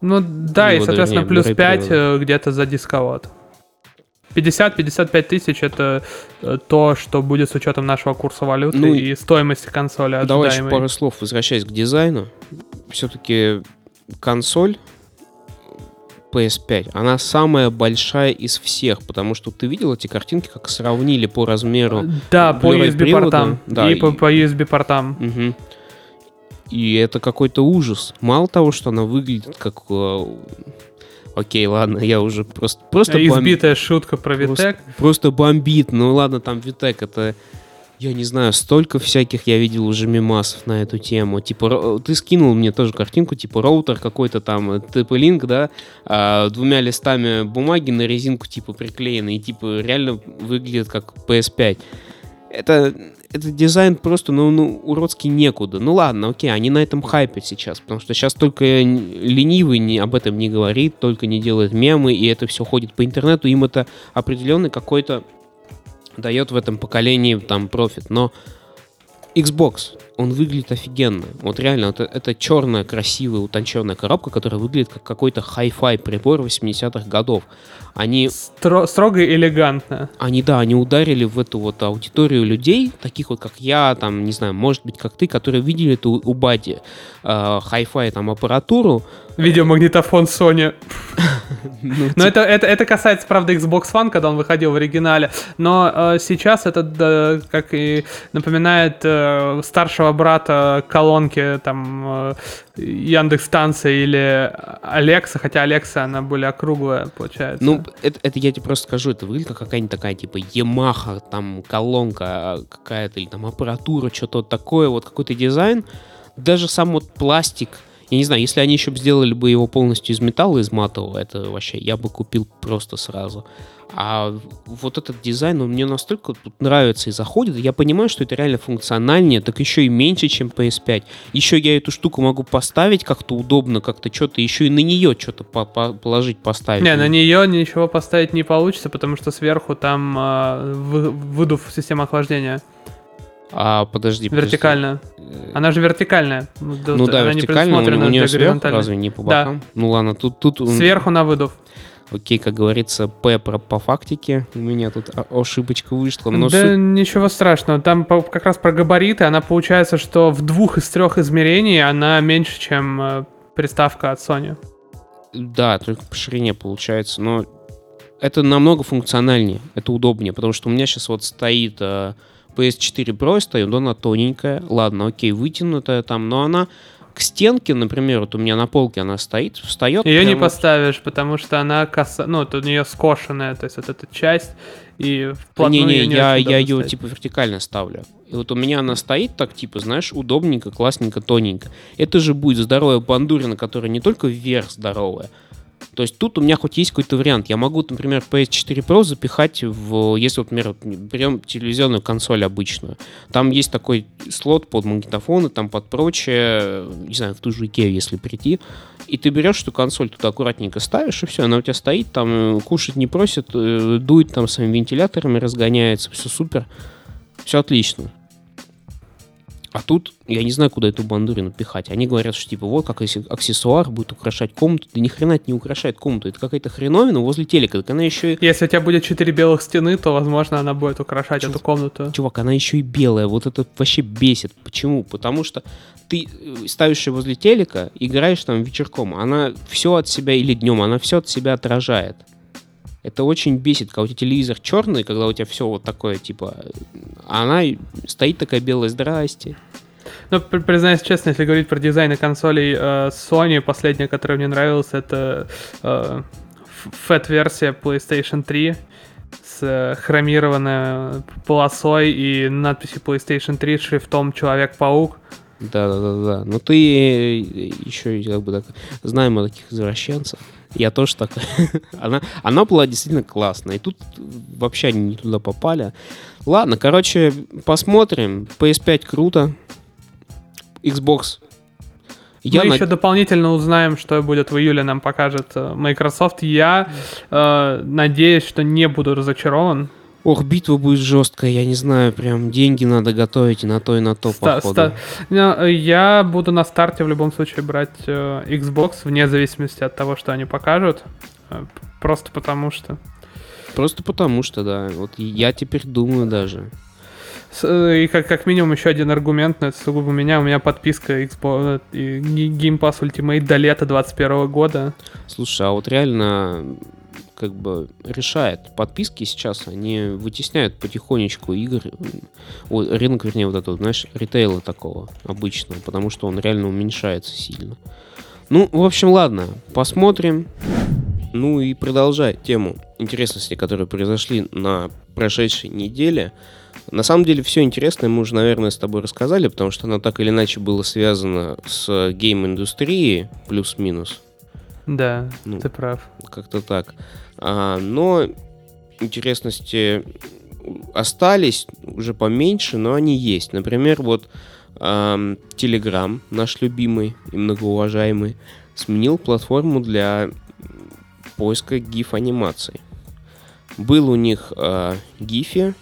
Ну да, и, Вывода, соответственно, плюс Blu-ray 5 перевода. э, где-то за дисковод. 50-55 тысяч это э, то, что будет с учетом нашего курса валюты Ну, и стоимости консоли Давай еще ожидаемой. пару слов, возвращаясь к дизайну. Все-таки консоль PS5, она самая большая из всех, потому что ты видел эти картинки, как сравнили по размеру. Да, по Blu-ray USB привода, портам. да, и, и- по, по USB портам. И это какой-то ужас. Мало того, что она выглядит как... э, Окей, ладно, я уже просто... Просто Избитая шутка про Просто- Витек. Просто бомбит. Ну ладно, там Витек, это Я не знаю, столько всяких я видел уже мемасов на эту тему. Типа, ты скинул мне тоже картинку, типа роутер какой-то там, TP-Link, да, а, двумя листами бумаги на резинку типа приклеены, и типа реально выглядит как PS5. Это, это дизайн просто, ну, ну, уродский некуда. Ну ладно, окей, они на этом хайпят сейчас, потому что сейчас только ленивый не, об этом не говорит, только не делает мемы, и это все ходит по интернету, им это определенный какой-то дает в этом поколении там профит. Но Xbox, он выглядит офигенно. Вот реально, это, это черная, красивая, утонченная коробка, которая выглядит как какой-то хай-фай прибор 80-х годов. Они... Стро- строго и элегантно. Они, да, они ударили в эту вот аудиторию людей, таких вот, как я, там, не знаю, может быть, как ты, которые видели эту у Бади э, хай-фай там аппаратуру. Видеомагнитофон Sony. Ну, Но это, это, это касается, правда, Xbox One, когда он выходил в оригинале. Но э, сейчас это, да, как и напоминает э, старшего брата колонки там э, Яндекс станция или Алекса, хотя Алекса, она более округлая, получается. Ну, это, это я тебе просто скажу, это выглядит как какая-нибудь такая, типа, Yamaha, там, колонка а, какая-то, или там аппаратура, что-то такое, вот какой-то дизайн. Даже сам вот пластик, я не знаю, если они еще бы сделали бы его полностью из металла, из матового, это вообще я бы купил просто сразу. А вот этот дизайн, он мне настолько тут нравится и заходит, я понимаю, что это реально функциональнее, так еще и меньше, чем PS5. Еще я эту штуку могу поставить как-то удобно, как-то что-то, еще и на нее что-то по -по положить, поставить. Не, на нее ничего поставить не получится, потому что сверху там э, выдув система охлаждения. А, подожди, Вертикально. Подожди. Она же вертикальная. Ну да, вертикально, у, у нее сверху, разве не по бокам? Да. Ну ладно, тут... тут Сверху на выдув. Окей, как говорится, П про, по фактике. У меня тут ошибочка вышла. Но да суть... ничего страшного. Там как раз про габариты. Она получается, что в двух из трех измерений она меньше, чем э, приставка от Sony. Да, только по ширине получается. Но это намного функциональнее. Это удобнее. Потому что у меня сейчас вот стоит... Э, PS4 Pro стоит, она тоненькая. Ладно, окей, вытянутая там, но она к стенке, например, вот у меня на полке она стоит, встает. Ее не поставишь, потому что она коса, ну, вот у нее скошенная, то есть вот эта часть, и вплотную Не, не, я, я ее типа вертикально ставлю. И вот у меня она стоит так, типа, знаешь, удобненько, классненько, тоненько. Это же будет здоровая бандурина, которая не только вверх здоровая, то есть тут у меня хоть есть какой-то вариант. Я могу, например, PS4 Pro запихать в, если, например, берем телевизионную консоль обычную. Там есть такой слот под магнитофоны, там под прочее, не знаю, в ту же Икею, если прийти. И ты берешь эту консоль туда аккуратненько ставишь, и все, она у тебя стоит, там кушать не просит, э, дует там своими вентиляторами, разгоняется, все супер, все отлично. А тут я не знаю, куда эту бандурину пихать. Они говорят, что типа вот как если аксессуар будет украшать комнату. Да ни хрена это не украшает комнату. Это какая-то хреновина возле телека. Так она еще и... Если у тебя будет четыре белых стены, то, возможно, она будет украшать Чувак, эту комнату. Чувак, она еще и белая. Вот это вообще бесит. Почему? Потому что ты э, ставишь ее возле телека, играешь там вечерком. Она все от себя, или днем, она все от себя отражает. Это очень бесит, когда у тебя телевизор черный, когда у тебя все вот такое, типа, а она стоит такая белая, здрасте. Ну, признаюсь честно, если говорить про дизайн консолей э, Sony, последняя, которая мне нравилась, это э, FAT-версия PlayStation 3 с э, хромированной полосой и надписью PlayStation 3 шрифтом Человек-паук. Да, да, да, да. Но ты еще как бы так знаем о таких извращенцах. Я тоже такой. она, она была действительно классная. И тут вообще они не туда попали. Ладно, короче, посмотрим. PS5 круто. Xbox я Мы над... еще дополнительно узнаем, что будет в июле, нам покажет э, Microsoft. Я э, надеюсь, что не буду разочарован. Ох, битва будет жесткая, я не знаю, прям деньги надо готовить и на то, и на то, ста- походу. Ста- ну, я буду на старте в любом случае брать э, Xbox, вне зависимости от того, что они покажут. Э, просто потому что. Просто потому что, да. Вот я теперь думаю даже. Э, и как, как минимум еще один аргумент, но это сугубо у меня. У меня подписка Xbox, э, Game Pass Ultimate до лета 2021 года. Слушай, а вот реально как бы решает. Подписки сейчас, они вытесняют потихонечку игр, о, рынок, вернее, вот этого, знаешь, ритейла такого обычного, потому что он реально уменьшается сильно. Ну, в общем, ладно, посмотрим. Ну и продолжать тему интересностей, которые произошли на прошедшей неделе. На самом деле все интересное мы уже, наверное, с тобой рассказали, потому что оно так или иначе было связано с гейм-индустрией, плюс-минус. Да, ну, ты прав. Как-то так. А, но интересности остались уже поменьше, но они есть. Например, вот Telegram, наш любимый и многоуважаемый, сменил платформу для поиска GIF-анимаций. Был у них э, GIF,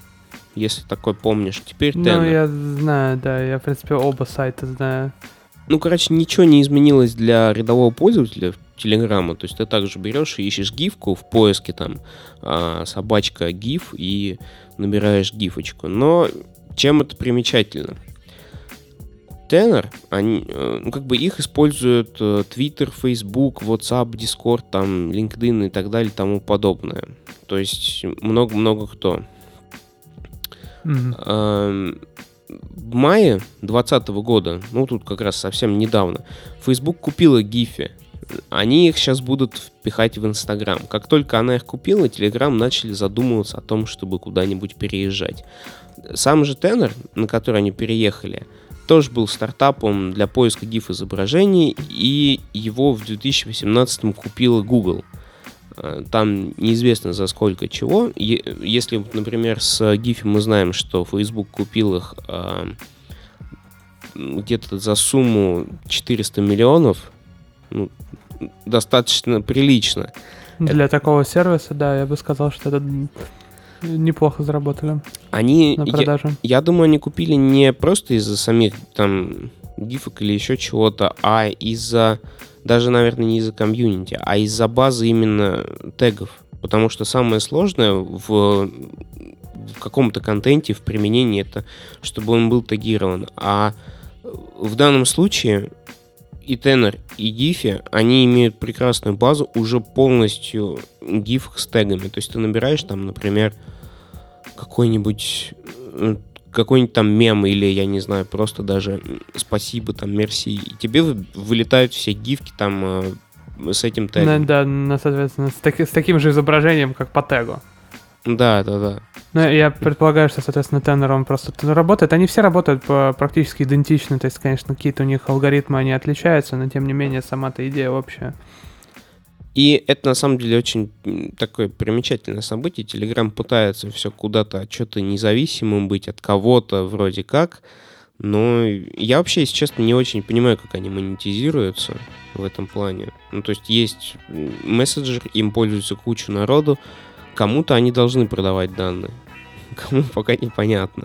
если такой помнишь. Теперь. Ну, я знаю, да, я, в принципе, оба сайта знаю. Ну, короче, ничего не изменилось для рядового пользователя Телеграма. То есть ты также берешь и ищешь гифку в поиске там а, собачка гиф и набираешь гифочку. Но чем это примечательно? Tenor, они, э, ну, как бы их используют Twitter, Facebook, WhatsApp, Discord, там, LinkedIn и так далее, тому подобное. То есть много-много кто. Mm-hmm. В мае 2020 года, ну тут как раз совсем недавно, Facebook купила Гифи. Они их сейчас будут впихать в Инстаграм. Как только она их купила, Телеграм начали задумываться о том, чтобы куда-нибудь переезжать. Сам же Тенор, на который они переехали, тоже был стартапом для поиска GIF-изображений, и его в 2018 купила Google. Э, там неизвестно за сколько чего. Если, например, с GIF мы знаем, что Facebook купил их э, где-то за сумму 400 миллионов, достаточно прилично. Для это... такого сервиса, да, я бы сказал, что это неплохо заработали. Они, на продаже. Я, я думаю, они купили не просто из-за самих там гифок или еще чего-то, а из-за даже, наверное, не из-за комьюнити, а из-за базы именно тегов. Потому что самое сложное в, в каком-то контенте, в применении, это чтобы он был тегирован. А в данном случае и Tenor, и Diffie, они имеют прекрасную базу уже полностью гиф с тегами. То есть ты набираешь там, например, какой-нибудь э, какой-нибудь там мем или, я не знаю, просто даже спасибо, там, мерси, и тебе вылетают все гифки там э, с этим тегом. Да, да, соответственно, с, таки, с таким же изображением, как по тегу. Да, да, да. Ну, я предполагаю, что, соответственно, тенор, он просто работает. Они все работают по практически идентично. То есть, конечно, какие-то у них алгоритмы, они отличаются, но, тем не менее, сама-то идея общая. И это на самом деле очень такое примечательное событие. Телеграм пытается все куда-то что-то независимым быть от кого-то вроде как. Но я вообще, если честно, не очень понимаю, как они монетизируются в этом плане. Ну, то есть есть мессенджер, им пользуется куча народу, Кому-то они должны продавать данные. Кому пока непонятно.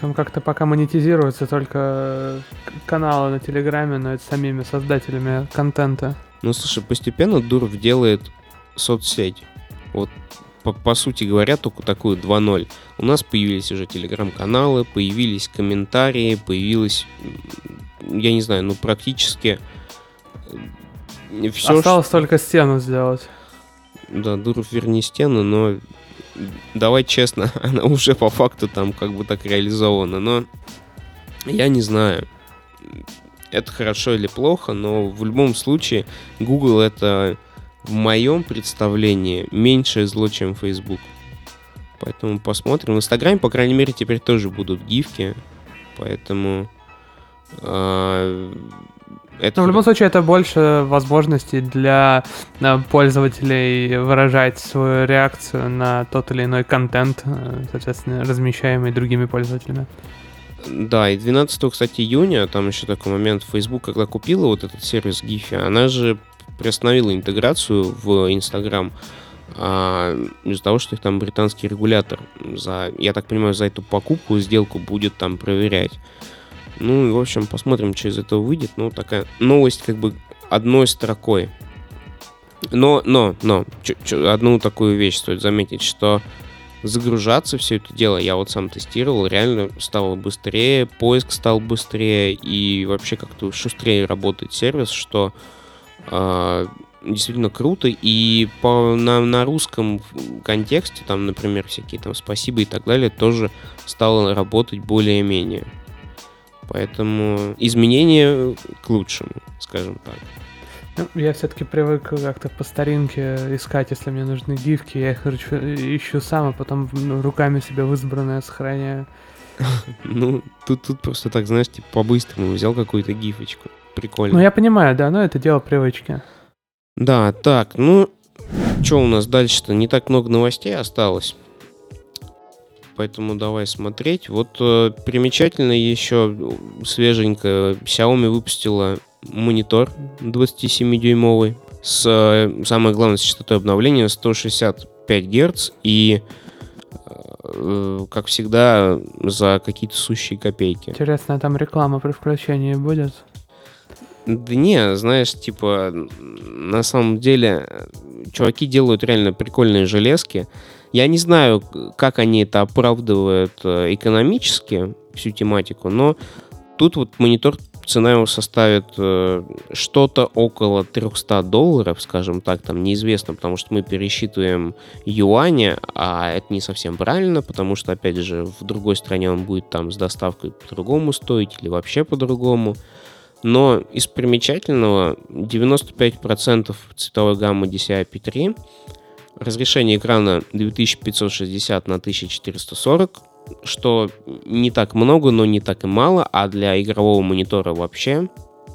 Там как-то пока монетизируются только каналы на Телеграме, но это самими создателями контента. Ну, слушай, постепенно Дуров делает соцсеть. Вот по, по сути говоря, только такую 2.0. У нас появились уже телеграм-каналы, появились комментарии, появилось, я не знаю, ну практически все. Осталось что... только стену сделать да, дуру верни стену, но давай честно, она уже по факту там как бы так реализована, но я не знаю, это хорошо или плохо, но в любом случае Google это в моем представлении меньшее зло, чем Facebook. Поэтому посмотрим. В Инстаграме, по крайней мере, теперь тоже будут гифки. Поэтому э, это... Но в любом случае это больше возможностей для э, пользователей выражать свою реакцию на тот или иной контент, э, соответственно, размещаемый другими пользователями. Да, и 12, кстати, июня, там еще такой момент, Facebook, когда купила вот этот сервис Giphy, она же приостановила интеграцию в Instagram а, из-за того, что их там британский регулятор за, я так понимаю, за эту покупку, сделку будет там проверять. Ну и, в общем, посмотрим, что из этого выйдет. Ну, такая новость как бы одной строкой. Но, но, но, чё, чё, одну такую вещь стоит заметить, что загружаться все это дело, я вот сам тестировал, реально стало быстрее, поиск стал быстрее и вообще как-то шустрее работает сервис, что э, действительно круто. И по, на, на русском контексте, там, например, всякие там спасибо и так далее, тоже стало работать более-менее. Поэтому изменения к лучшему, скажем так. Ну, я все-таки привык как-то по старинке искать, если мне нужны гифки, я их ищу сам, а потом ну, руками себе в избранное сохраняю. Ну, тут, тут просто так, знаешь, типа по-быстрому взял какую-то гифочку. Прикольно. Ну, я понимаю, да, но это дело привычки. Да, так, ну, что у нас дальше-то? Не так много новостей осталось. Поэтому давай смотреть. Вот э, примечательно еще свеженько Xiaomi выпустила монитор 27-дюймовый с, э, самое главное, с частотой обновления 165 Гц и э, как всегда, за какие-то сущие копейки. Интересно, а там реклама при включении будет? Да не, знаешь, типа, на самом деле, чуваки делают реально прикольные железки. Я не знаю, как они это оправдывают э, экономически, всю тематику, но тут вот монитор цена его составит э, что-то около 300 долларов, скажем так, там неизвестно, потому что мы пересчитываем юаня, а это не совсем правильно, потому что, опять же, в другой стране он будет там с доставкой по-другому стоить или вообще по-другому. Но из примечательного 95% цветовой гаммы DCI-P3, разрешение экрана 2560 на 1440, что не так много, но не так и мало, а для игрового монитора вообще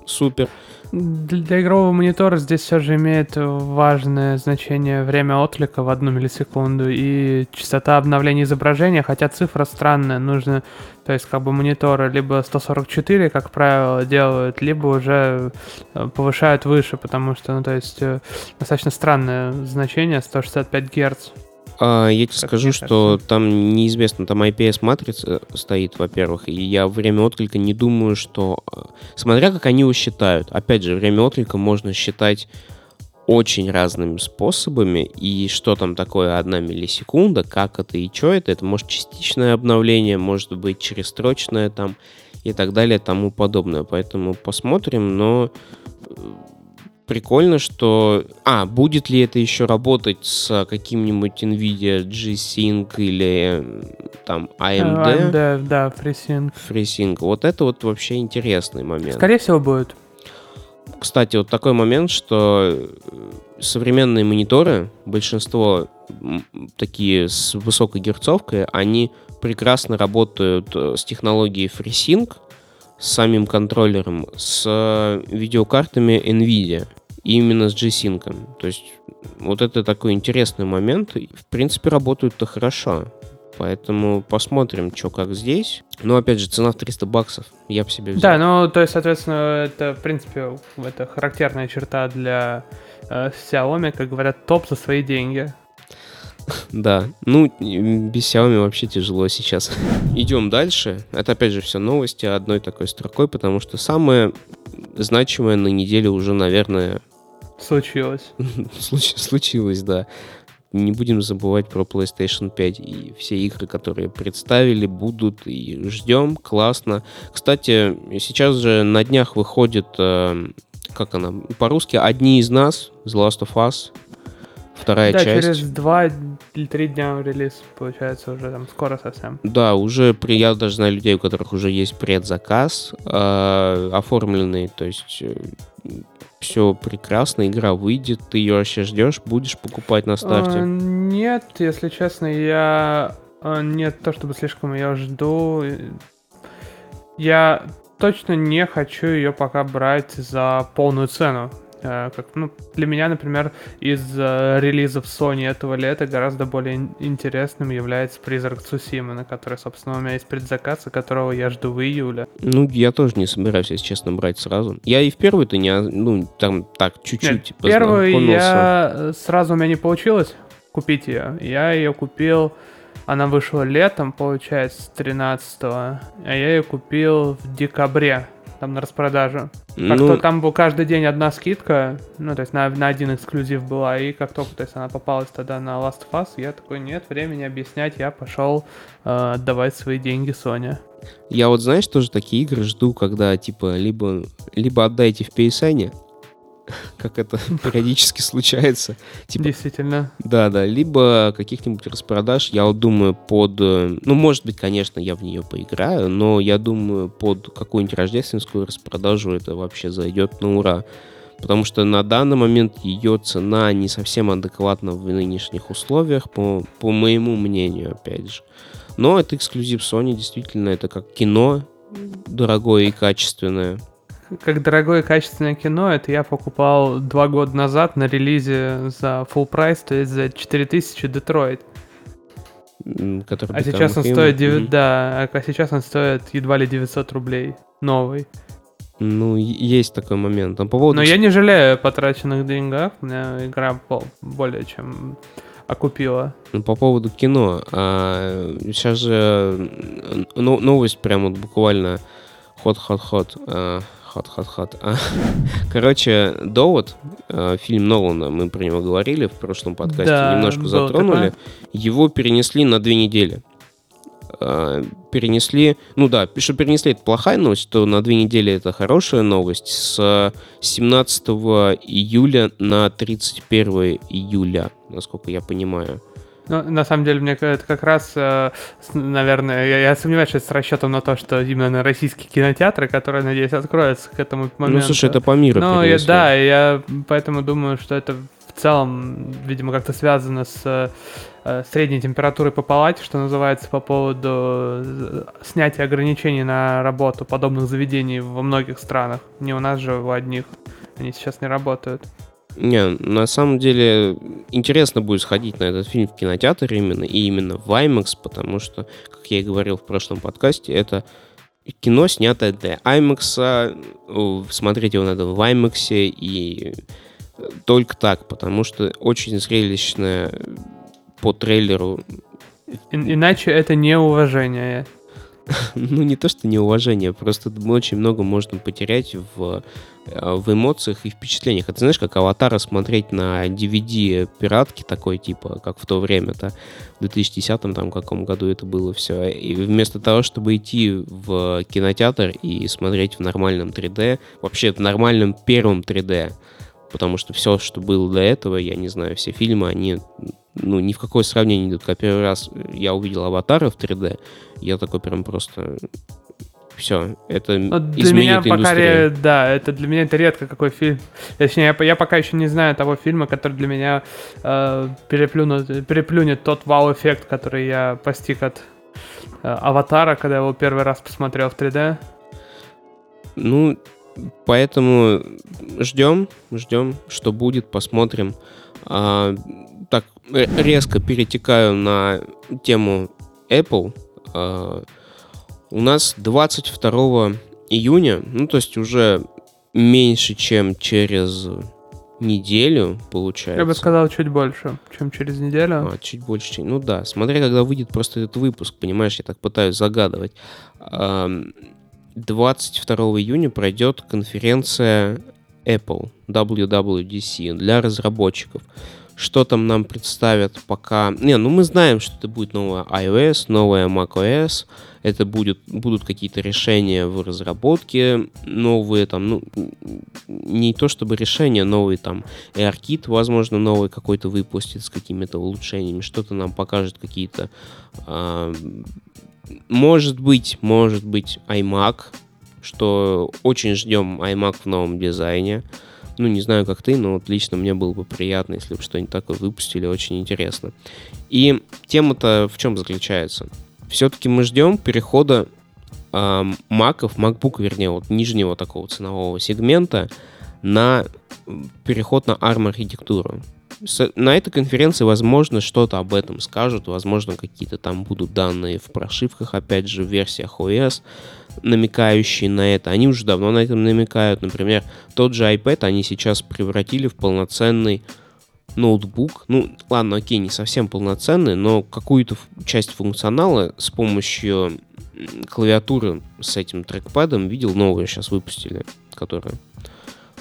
супер. Для игрового монитора здесь все же имеет важное значение время отклика в одну миллисекунду и частота обновления изображения, хотя цифра странная, нужно, то есть как бы мониторы либо 144, как правило, делают, либо уже э, повышают выше, потому что, ну то есть э, достаточно странное значение 165 Гц. А, я тебе скажу, что там неизвестно, там IPS-матрица стоит, во-первых, и я время отклика не думаю, что... А, смотря как они его считают. Опять же, время отклика можно считать очень разными способами, и что там такое одна миллисекунда, как это и что это, это может частичное обновление, может быть черестрочное там и так далее, тому подобное. Поэтому посмотрим, но э, прикольно, что... А, будет ли это еще работать с каким-нибудь NVIDIA G-Sync или там AMD? AMD, да, FreeSync. FreeSync. Вот это вот вообще интересный момент. Скорее всего, будет. Кстати, вот такой момент, что современные мониторы, большинство такие с высокой герцовкой, они прекрасно работают э, с технологией FreeSync, с самим контроллером, с видеокартами NVIDIA именно с G-Sync. То есть вот это такой интересный момент. В принципе, работают-то хорошо. Поэтому посмотрим, что как здесь. Но опять же, цена в 300 баксов. Я бы себе взял. Да, ну, то есть, соответственно, это, в принципе, это характерная черта для э, Xiaomi, как говорят, топ за свои деньги. Да, ну, без Xiaomi вообще тяжело сейчас. Идем дальше. Это, опять же, все новости одной такой строкой, потому что самое значимое на неделе уже, наверное, Случилось. Случилось, да. Не будем забывать про PlayStation 5 и все игры, которые представили, будут и ждем. Классно. Кстати, сейчас же на днях выходит, э, как она, по-русски, «Одни из нас», The Last of Us, вторая да, часть. через два или три дня релиз, получается, уже там скоро совсем. Да, уже при, я даже знаю людей, у которых уже есть предзаказ э, оформленный, то есть э, все прекрасно, игра выйдет, ты ее вообще ждешь, будешь покупать на старте? А, нет, если честно, я а, нет то, чтобы слишком ее жду. Я точно не хочу ее пока брать за полную цену. Э, как, ну, для меня, например, из э, релизов Sony этого лета гораздо более интересным является Призрак Цусима, на который, собственно, у меня есть предзаказ, которого я жду в июле. Ну, я тоже не собираюсь, если честно, брать сразу. Я и в первую-то не, ну, там так, чуть-чуть Нет, Первую я сразу у меня не получилось купить ее. Я ее купил она вышла летом, получается, 13 а я ее купил в декабре там на распродажу. Как ну... там был каждый день одна скидка, ну, то есть на, на один эксклюзив была, и как только, то есть она попалась тогда на Last of Us, я такой, нет, времени объяснять, я пошел э, отдавать свои деньги Sony. Я вот, знаешь, тоже такие игры жду, когда, типа, либо, либо отдайте в PSN, как это периодически случается. Типа, Действительно. Да, да, либо каких-нибудь распродаж, я вот думаю, под... Э, ну, может быть, конечно, я в нее поиграю, но я думаю, под какую-нибудь рождественскую распродажу это вообще зайдет на ура. потому что на данный момент ее цена не совсем адекватна в нынешних условиях, по, по моему мнению, опять же. Но это эксклюзив Sony, действительно, это как кино, дорогое и качественное. Как дорогое качественное кино, это я покупал два года назад на релизе за full прайс, то есть за 4000 Детройт. Который а сейчас он стоит 9, mm-hmm. да, а сейчас он стоит едва ли 900 рублей, новый. Ну, есть такой момент. Но, по поводу... Но я не жалею о потраченных деньгах, у меня игра более чем окупила. Ну, по поводу кино. А, сейчас же новость прям вот буквально ход-ход-ход. А, ход-ход-ход. А, короче, «Довод», а, фильм Нолана, мы про него говорили в прошлом подкасте, да, немножко затронули. Такое. Его перенесли на две недели. А, перенесли, ну да, что перенесли, это плохая новость, то на две недели это хорошая новость. С 17 июля на 31 июля, насколько я понимаю. Ну, на самом деле, мне это как раз, э, наверное, я, я сомневаюсь, что это с расчетом на то, что именно российские кинотеатры, которые, надеюсь, откроются к этому моменту. Ну, слушай, это по миру. Ну, я, да, я поэтому думаю, что это в целом, видимо, как-то связано с э, средней температурой по палате, что называется, по поводу э, снятия ограничений на работу подобных заведений во многих странах. Не у нас же у одних. Они сейчас не работают. Не, на самом деле интересно будет сходить на этот фильм в кинотеатр именно, и именно в IMAX, потому что, как я и говорил в прошлом подкасте, это кино, снятое для IMAX, смотреть его надо в IMAX, и только так, потому что очень зрелищное по трейлеру. Иначе это неуважение. ну, не то, что неуважение, просто очень много можно потерять в, э, в эмоциях и впечатлениях. Это знаешь, как аватара смотреть на DVD пиратки такой, типа, как в то время-то, в 2010 там каком году это было все. И вместо того, чтобы идти в кинотеатр и смотреть в нормальном 3D, вообще в нормальном первом 3D, потому что все, что было до этого, я не знаю, все фильмы, они ну, ни в какое сравнение не идут. Когда первый раз я увидел аватара в 3D, я такой прям просто все, это Но для изменит меня пока ре, да, это для меня это редко какой фильм. Точнее, я, я пока еще не знаю того фильма, который для меня э, переплюнет, переплюнет тот вау-эффект, который я постиг от э, Аватара, когда я его первый раз посмотрел в 3D. Ну, поэтому ждем, ждем, что будет, посмотрим. А, так, резко перетекаю на тему Apple. А, у нас 22 июня, ну, то есть уже меньше, чем через неделю, получается. Я бы сказал, чуть больше, чем через неделю. А, чуть больше. Ну да, смотря когда выйдет просто этот выпуск, понимаешь, я так пытаюсь загадывать. 22 июня пройдет конференция Apple, WWDC, для разработчиков. Что там нам представят пока... Не, ну мы знаем, что это будет новая iOS, новая macOS, это будет, будут какие-то решения в разработке, новые там, ну, не то чтобы решения, новые там AirKit, возможно, новый какой-то выпустит с какими-то улучшениями, что-то нам покажет какие-то... Э, может быть, может быть, iMac, что очень ждем iMac в новом дизайне. Ну, не знаю, как ты, но вот лично мне было бы приятно, если бы что-нибудь такое выпустили, очень интересно. И тема-то в чем заключается? Все-таки мы ждем перехода маков, MacBook, вернее, вот нижнего такого ценового сегмента на переход на ARM архитектуру. С, на этой конференции, возможно, что-то об этом скажут, возможно, какие-то там будут данные в прошивках, опять же, в версиях OS, намекающие на это. Они уже давно на этом намекают. Например, тот же iPad они сейчас превратили в полноценный ноутбук. Ну, ладно, окей, не совсем полноценный, но какую-то часть функционала с помощью клавиатуры с этим трекпадом видел новую сейчас выпустили, которая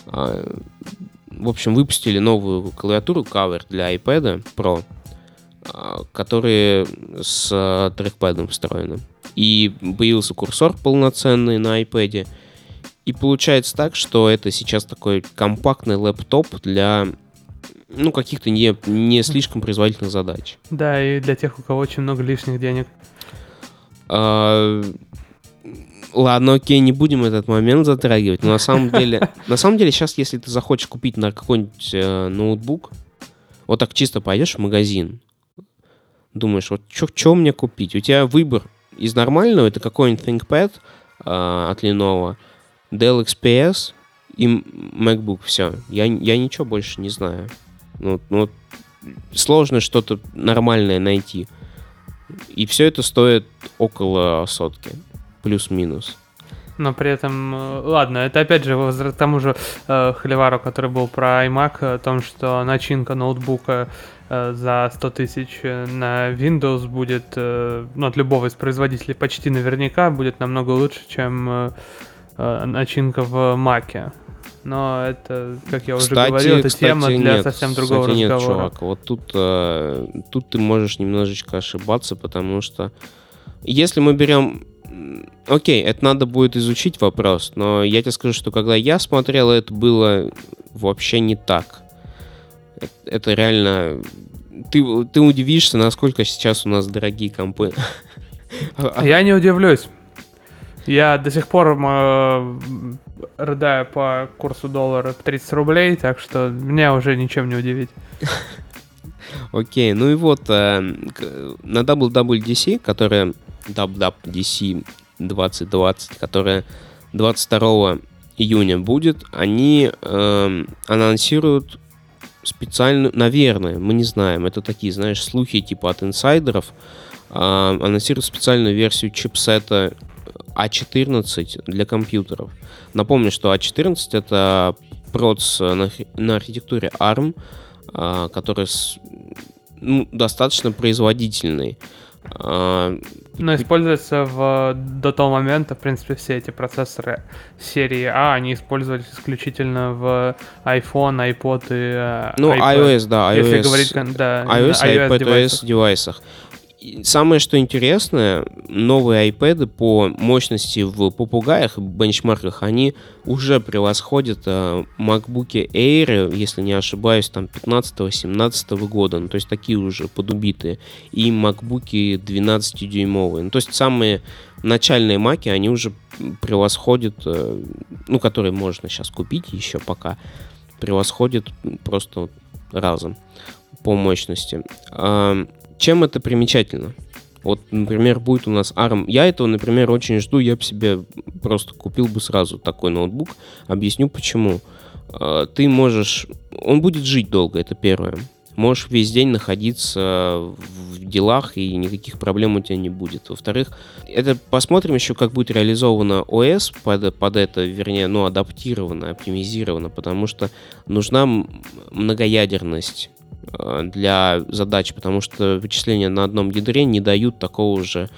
в общем, выпустили новую клавиатуру Cover для iPad Pro, а, которые с трекпадом встроены. И появился курсор полноценный на iPad. И получается так, что это сейчас такой компактный лэптоп для ну, каких-то не, не слишком производительных задач. Да, и для тех, у кого очень много лишних денег. А, Ладно, окей, не будем этот момент затрагивать. Но на самом деле, на самом деле сейчас, если ты захочешь купить на какой-нибудь э, ноутбук, вот так чисто пойдешь в магазин, думаешь, вот что мне купить? У тебя выбор из нормального, это какой-нибудь ThinkPad э, от Lenovo, Dell XPS и MacBook, все. Я, я ничего больше не знаю. Ну, ну, сложно что-то нормальное найти. И все это стоит около сотки, плюс-минус. Но при этом, э, ладно, это опять же к тому же э, Холивару, который был про iMac, о том, что начинка ноутбука э, за 100 тысяч на Windows будет, э, ну, от любого из производителей почти наверняка будет намного лучше, чем э, э начинка в Mac. Но это, как я уже кстати, говорил, это кстати, тема для нет, совсем другого кстати, нет, разговора. чувак, вот тут, э, тут ты можешь немножечко ошибаться, потому что если мы берем окей, это надо будет изучить вопрос, но я тебе скажу, что когда я смотрел, это было вообще не так. Это, реально... Ты, ты удивишься, насколько сейчас у нас дорогие компы. Я не удивлюсь. Я до сих пор э, рыдаю по курсу доллара 30 рублей, так что меня уже ничем не удивить. Окей, ну и вот э, на WWDC, которая WWDC 2020, которая 22 июня будет, они э, анонсируют специальную, наверное, мы не знаем, это такие, знаешь, слухи типа от инсайдеров, э, анонсируют специальную версию чипсета A14 для компьютеров. Напомню, что A14 это проц на, на архитектуре ARM, который с, ну, достаточно производительный. А, Но используется в, до того момента, в принципе, все эти процессоры серии А, они использовались исключительно в iPhone, iPod и э, Ну, iPad. iOS, да, iOS. Если говорить, да, iOS, iOS, iPad, девайсах. девайсах самое что интересное, новые iPad по мощности в попугаях, бенчмарках, они уже превосходят э, MacBook Air, если не ошибаюсь, там 15-17 года. Ну, то есть такие уже подубитые. И MacBook 12-дюймовые. Ну, то есть самые начальные маки, они уже превосходят, э, ну, которые можно сейчас купить еще пока, превосходят просто разом по мощности. Чем это примечательно? Вот, например, будет у нас ARM. Я этого, например, очень жду. Я бы себе просто купил бы сразу такой ноутбук. Объясню почему. А, ты можешь... Он будет жить долго, это первое. Можешь весь день находиться в делах, и никаких проблем у тебя не будет. Во-вторых, это посмотрим еще, как будет реализовано ОС под, под это, вернее, ну, адаптировано, оптимизировано, потому что нужна многоядерность для задач, потому что вычисления на одном ядре не дают такого же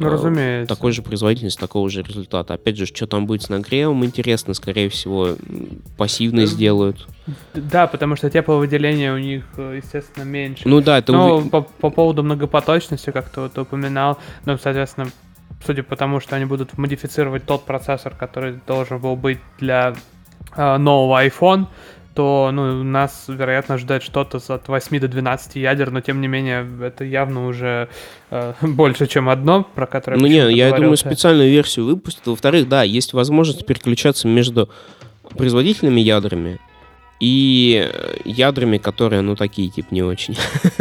ну, разумеется. такой же производительности, такого же результата. Опять же, что там будет с нагревом, интересно, скорее всего, пассивно э, сделают. Да, потому что тепловыделение у них, э, естественно, меньше. Ну да, это... Но по, по поводу многопоточности, как ты вот упоминал, ну, соответственно, судя по тому, что они будут модифицировать тот процессор, который должен был быть для э, нового iPhone, то ну, нас, вероятно, ждет что-то от 8 до 12 ядер, но тем не менее это явно уже э, больше, чем одно, про которое Ну не, я думаю, специальную версию выпустят. Во-вторых, да, есть возможность переключаться между производительными ядрами и ядрами, которые, ну, такие, типа, не очень.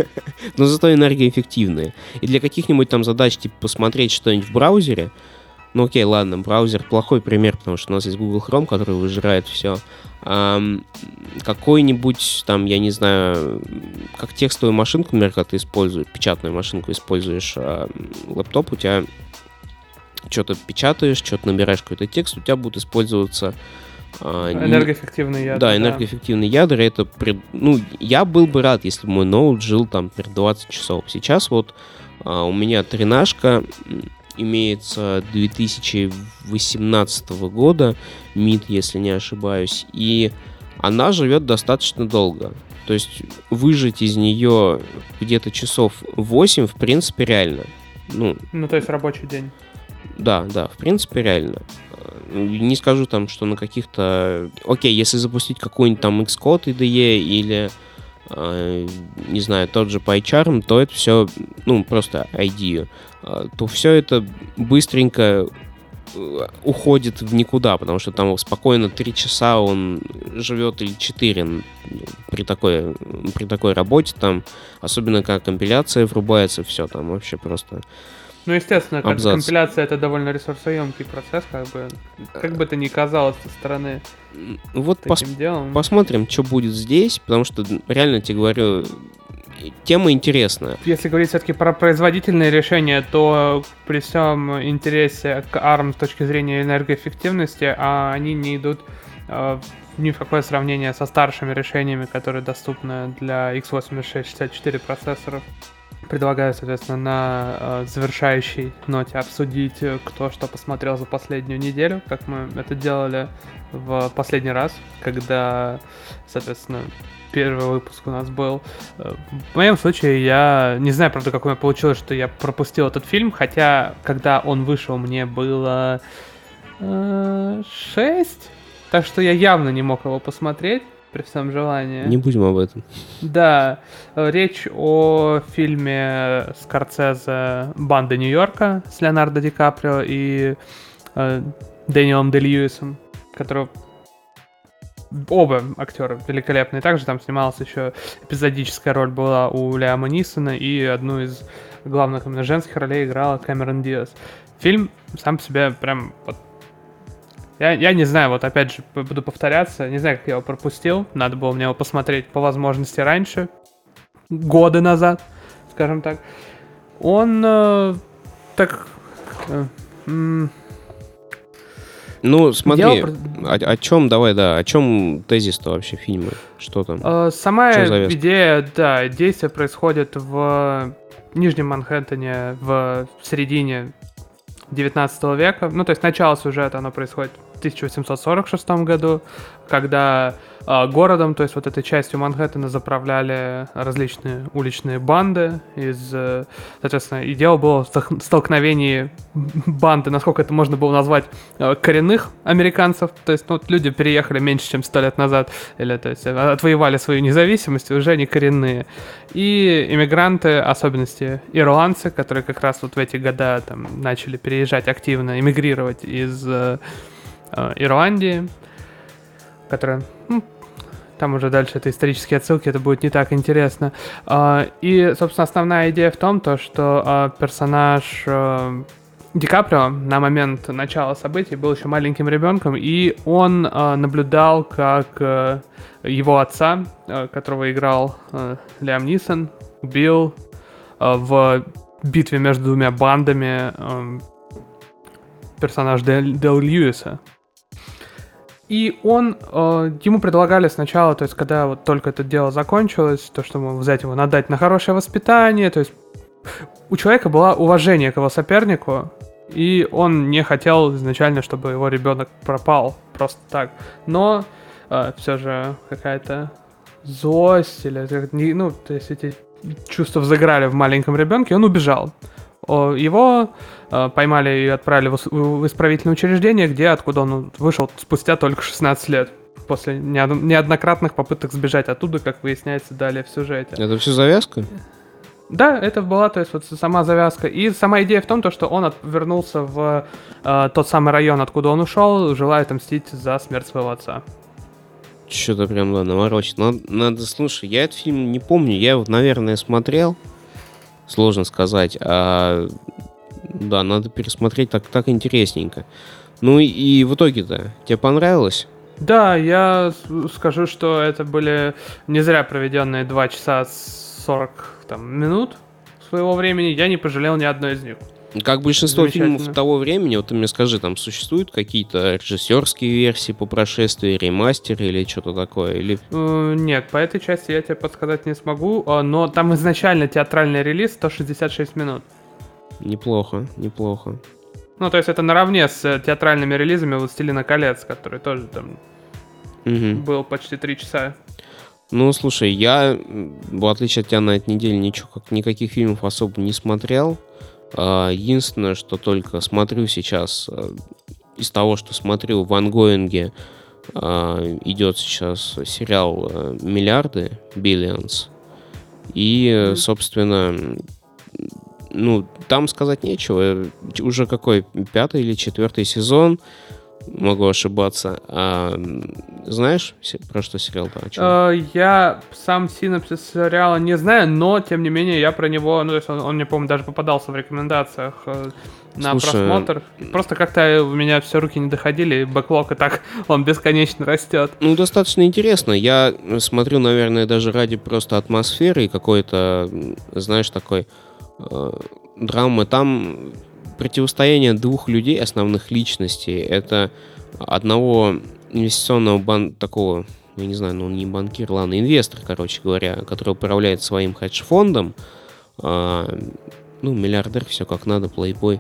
Но зато энергоэффективные. И для каких-нибудь там задач, типа, посмотреть что-нибудь в браузере, ну, окей, ладно, браузер плохой пример, потому что у нас есть Google Chrome, который выжирает все какой-нибудь там, я не знаю, как текстовую машинку, например, когда ты используешь, печатную машинку используешь э, лэптоп, у тебя что-то печатаешь, что-то набираешь какой-то текст, у тебя будут использоваться э, энергоэффективные ядра. Да, энергоэффективные да. ядра. Это, ну, я был бы рад, если бы мой ноут жил там, например, 20 часов. Сейчас вот э, у меня тренажка имеется 2018 года, МИД, если не ошибаюсь, и она живет достаточно долго. То есть выжить из нее где-то часов 8, в принципе, реально. Ну, ну, то есть рабочий день. Да, да, в принципе, реально. Не скажу там, что на каких-то... Окей, если запустить какой-нибудь там Xcode IDE или, не знаю, тот же PyCharm, то это все, ну, просто IDE. А, то все это быстренько э, уходит в никуда, потому что там спокойно три часа он живет или четыре при такой, при такой работе там, особенно как компиляция врубается, все там вообще просто ну, естественно, как Абзац. компиляция это довольно ресурсоемкий процесс, как бы, как бы это ни казалось со стороны Вот пос- делом. посмотрим, что будет здесь, потому что реально тебе говорю, тема интересная. Если говорить все-таки про производительные решения, то при всем интересе к ARM с точки зрения энергоэффективности, а они не идут э, ни в какое сравнение со старшими решениями, которые доступны для x86-64 процессоров. Предлагаю, соответственно, на э, завершающей ноте обсудить, э, кто что посмотрел за последнюю неделю, как мы это делали в последний раз, когда, соответственно, первый выпуск у нас был. Э, В моем случае я не знаю, правда, как у меня получилось, что я пропустил этот фильм, хотя когда он вышел, мне было э, 6, так что я явно не мог его посмотреть при всем желании. Не будем об этом. Да, э, речь о фильме Скорцезе «Банда Нью-Йорка» с Леонардо Ди Каприо и э, Дэниелом Де Льюисом, которого оба актера великолепные. Также там снималась еще эпизодическая роль была у Лиама Нисона, и одну из главных именно женских ролей играла Кэмерон Диас. Фильм сам по себе прям вот я, я не знаю, вот опять же буду повторяться, не знаю, как я его пропустил. Надо было мне его посмотреть по возможности раньше, годы назад, скажем так. Он э, так... э, Ну, смотри, про- о, о чем, давай, да, о чем тезис-то вообще фильма? Что там? Э, Сама идея, да, действие происходит в Нижнем Манхэттене в середине 19 века. Ну, то есть начало сюжета, оно происходит 1846 году, когда э, городом, то есть вот этой частью Манхэттена заправляли различные уличные банды из, э, соответственно, и дело было в столк- столкновении банды, насколько это можно было назвать, э, коренных американцев, то есть ну, вот люди переехали меньше, чем сто лет назад, или то есть э, отвоевали свою независимость, уже не коренные. И иммигранты, особенности ирландцы, которые как раз вот в эти года там начали переезжать активно, эмигрировать из э, Ирландии, которая ну, там уже дальше это исторические отсылки, это будет не так интересно. А, И, собственно, основная идея в том, то, что а, персонаж э, Ди Каприо на момент начала событий был еще маленьким ребенком, и он э, наблюдал, как э, его отца, э, которого играл э, Лиам Нисон, убил э, в битве между двумя бандами э, персонаж Дел, Дел Льюиса. И он, э, ему предлагали сначала, то есть когда вот только это дело закончилось, то, что мол, взять его, надать на хорошее воспитание, то есть у человека было уважение к его сопернику, и он не хотел изначально, чтобы его ребенок пропал просто так. Но все же какая-то злость или ну, то есть эти чувства взыграли в маленьком ребенке, он убежал. Его э, поймали и отправили в исправительное учреждение, где откуда он вышел спустя только 16 лет. После неод- неоднократных попыток сбежать оттуда, как выясняется далее в сюжете. Это все завязка? Да, это была, то есть, вот сама завязка. И сама идея в том, то, что он от- вернулся в э, тот самый район, откуда он ушел, желая отомстить за смерть своего отца. Что-то прям, да, наворочит. Надо, надо, слушай, я этот фильм не помню. Я его, наверное, смотрел. Сложно сказать. А, да, надо пересмотреть, так, так интересненько. Ну и, и в итоге-то, тебе понравилось? Да, я скажу, что это были не зря проведенные 2 часа 40 там, минут своего времени. Я не пожалел ни одной из них. Как большинство фильмов того времени, вот ты мне скажи, там существуют какие-то режиссерские версии по прошествии, ремастеры или что-то такое? Или Э, Нет, по этой части я тебе подсказать не смогу, а, но там изначально театральный релиз 166 минут. Неплохо, неплохо. Ну, то есть это наравне с э, театральными релизами «Властелина колец», который тоже там Мгм. был почти 3 часа. Ну, слушай, я, в отличие от тебя, на этой неделе ничего, как, никаких фильмов особо не смотрел. А, единственное, что только смотрю сейчас, а, из того, что смотрю в ангоинге, а, идет сейчас сериал а, «Миллиарды», «Billions». И, э, собственно, ну, там сказать нечего. Уже какой, пятый или четвертый сезон, могу ошибаться. А, знаешь про что сериал? Да, э, я сам синопсис сериала не знаю, но, тем не менее, я про него, ну, то есть он, он мне, по-моему, даже попадался в рекомендациях э, на Слушай, просмотр. Просто как-то у меня все руки не доходили, и бэклог и так, он бесконечно растет. Ну, достаточно интересно. Я смотрю, наверное, даже ради просто атмосферы и какой-то, знаешь, такой э, драмы. Там противостояние двух людей, основных личностей. Это одного инвестиционного бан такого, я не знаю, ну не банкир, ладно, инвестор, короче говоря, который управляет своим хедж-фондом. Э, ну, миллиардер, все как надо, плейбой.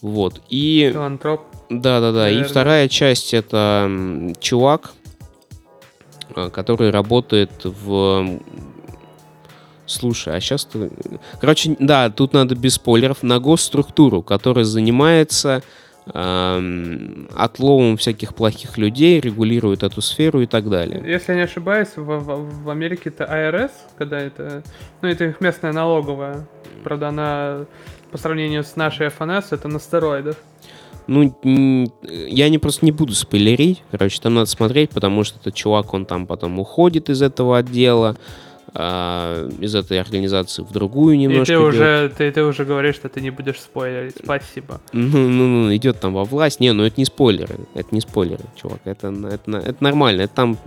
Вот. И... Филантроп. Да-да-да. И вторая часть это чувак, а, который работает в... Слушай, а сейчас... Короче, да, тут надо без спойлеров. На госструктуру, которая занимается э, отловом всяких плохих людей, регулирует эту сферу и так далее. Если я не ошибаюсь, в, в, в Америке это АРС, когда это... Ну, это их местная налоговая. Правда, она по сравнению с нашей ФНС, это на стероидах. Ну, я не просто не буду спойлерить. Короче, там надо смотреть, потому что этот чувак, он там потом уходит из этого отдела, э, из этой организации в другую немножко. И ты уже, ты, ты уже говоришь, что ты не будешь спойлерить. Спасибо. Ну, ну, ну, идет там во власть. Не, ну это не спойлеры. Это не спойлеры, чувак. Это, это, это нормально. Это там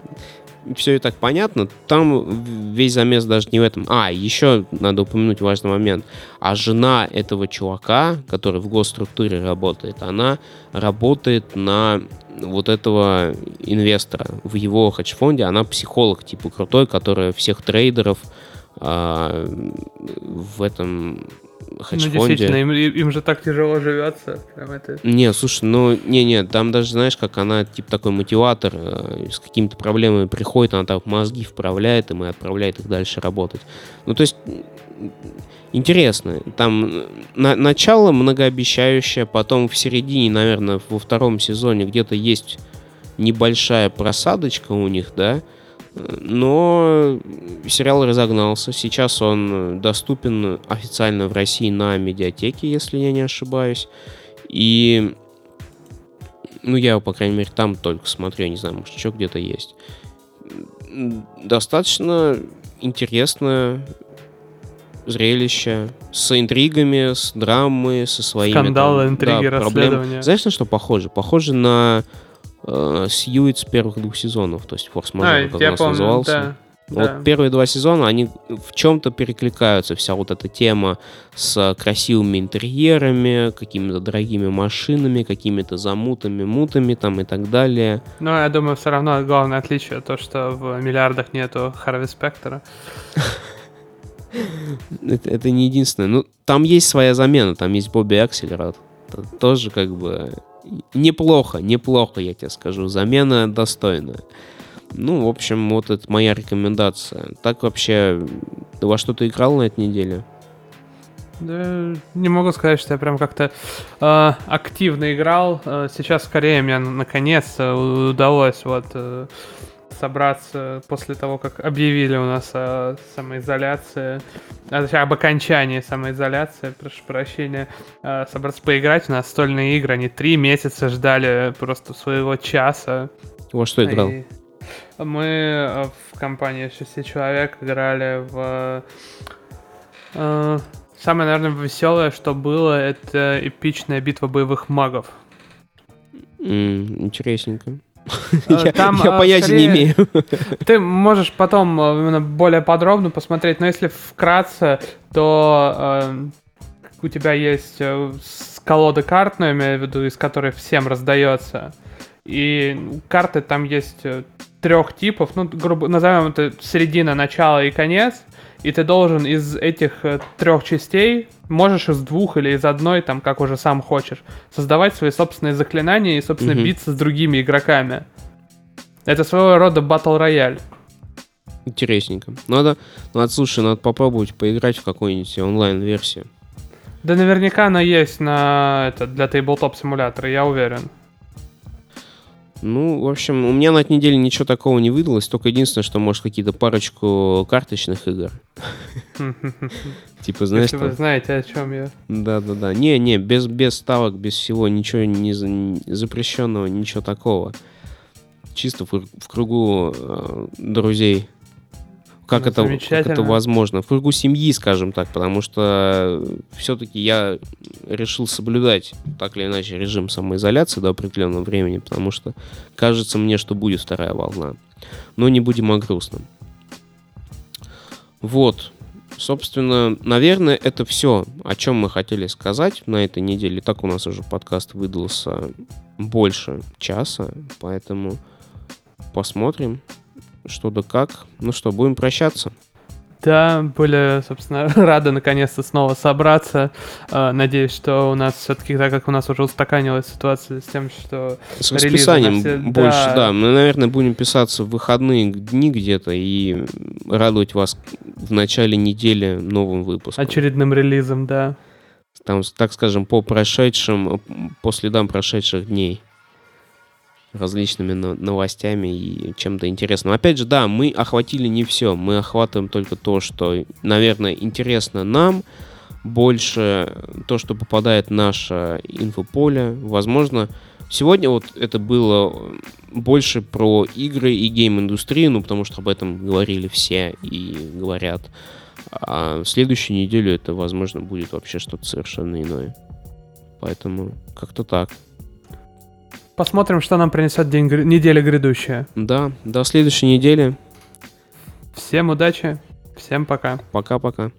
все и так понятно. Там весь замес даже не в этом. А, еще надо упомянуть важный момент. А жена этого чувака, который в госструктуре работает, она работает на вот этого инвестора в его хедж-фонде. Она психолог, типа крутой, которая всех трейдеров а, в этом хедж-фонде. Ну, действительно, им, им же так тяжело живется. Прям это... Не, слушай, ну, не-не, там даже, знаешь, как она, типа, такой мотиватор, э, с какими-то проблемами приходит, она там мозги вправляет им и отправляет их дальше работать. Ну, то есть, интересно. Там на, начало многообещающее, потом в середине, наверное, во втором сезоне где-то есть небольшая просадочка у них, да, но сериал разогнался. Сейчас он доступен официально в России на медиатеке, если я не ошибаюсь. И ну, я его, по крайней мере, там только смотрю, я не знаю, может, еще где-то есть. Достаточно интересное зрелище с интригами, с драмой, со своими... Скандалы, там, интриги, да, расследования. Знаешь, на что похоже? Похоже на э, Сьюит с первых двух сезонов, то есть форс-мажор а, как раз помню, назывался. Да. Вот да. первые два сезона, они в чем-то перекликаются. Вся вот эта тема с красивыми интерьерами, какими-то дорогими машинами, какими-то замутами, мутами там и так далее. Но я думаю, все равно главное отличие то, что в миллиардах нету Харви Спектора. это, это не единственное. Ну, там есть своя замена, там есть Бобби Акселерат. Тоже как бы неплохо, неплохо, я тебе скажу. Замена достойная. Ну, в общем, вот это моя рекомендация. Так вообще, ты во что ты играл на этой неделе? Да, не могу сказать, что я прям как-то э, активно играл. Э, сейчас скорее мне наконец удалось вот э, собраться после того, как объявили у нас о самоизоляции, а, точнее, об окончании самоизоляции, прошу прощения, э, собраться поиграть. У нас стольные игры, они три месяца ждали просто своего часа. Во что играл? И мы э, в компании 6 человек играли в... Э, самое, наверное, веселое, что было, это эпичная битва боевых магов. Mm, интересненько. Э, там, я, я понятия скорее, не имею. Ты можешь потом э, именно более подробно посмотреть, но если вкратце, то э, у тебя есть колода карт, ну, я имею в виду, из которой всем раздается. И карты там есть трех типов, ну, грубо назовем это середина, начало и конец и ты должен из этих э, трех частей, можешь из двух или из одной, там, как уже сам хочешь, создавать свои собственные заклинания и, собственно, mm-hmm. биться с другими игроками. Это своего рода батл рояль. Интересненько. Надо, надо, слушай, надо попробовать поиграть в какую-нибудь онлайн-версию. Да наверняка она есть на это, для тейблтоп симулятора, я уверен. Ну, в общем, у меня на этой неделе ничего такого не выдалось, только единственное, что, может, какие-то парочку карточных игр. Типа, знаешь, Если вы знаете, о чем я. Да-да-да. Не-не, без, без ставок, без всего, ничего не запрещенного, ничего такого. Чисто в, в кругу э, друзей. Как, ну, это, как это возможно? В кругу семьи, скажем так, потому что все-таки я решил соблюдать так или иначе режим самоизоляции до определенного времени, потому что кажется мне, что будет вторая волна. Но не будем о грустном. Вот. Собственно, наверное, это все, о чем мы хотели сказать на этой неделе. Так у нас уже подкаст выдался больше часа, поэтому посмотрим, что да как. Ну что, будем прощаться. Да, были, собственно, рады наконец-то снова собраться. А, надеюсь, что у нас все-таки, так как у нас уже устаканилась ситуация с тем, что... С расписанием все... больше, да. да. Мы, наверное, будем писаться в выходные дни где-то и радовать вас в начале недели новым выпуском. Очередным релизом, да. Там, так скажем, по прошедшим, по следам прошедших дней различными новостями и чем-то интересным. Опять же, да, мы охватили не все, мы охватываем только то, что, наверное, интересно нам, больше то, что попадает в наше инфополе. Возможно, сегодня вот это было больше про игры и гейм-индустрию, ну, потому что об этом говорили все и говорят. А в следующую неделю это, возможно, будет вообще что-то совершенно иное. Поэтому как-то так. Посмотрим, что нам принесет день, неделя грядущая. Да, до следующей недели. Всем удачи, всем пока. Пока-пока.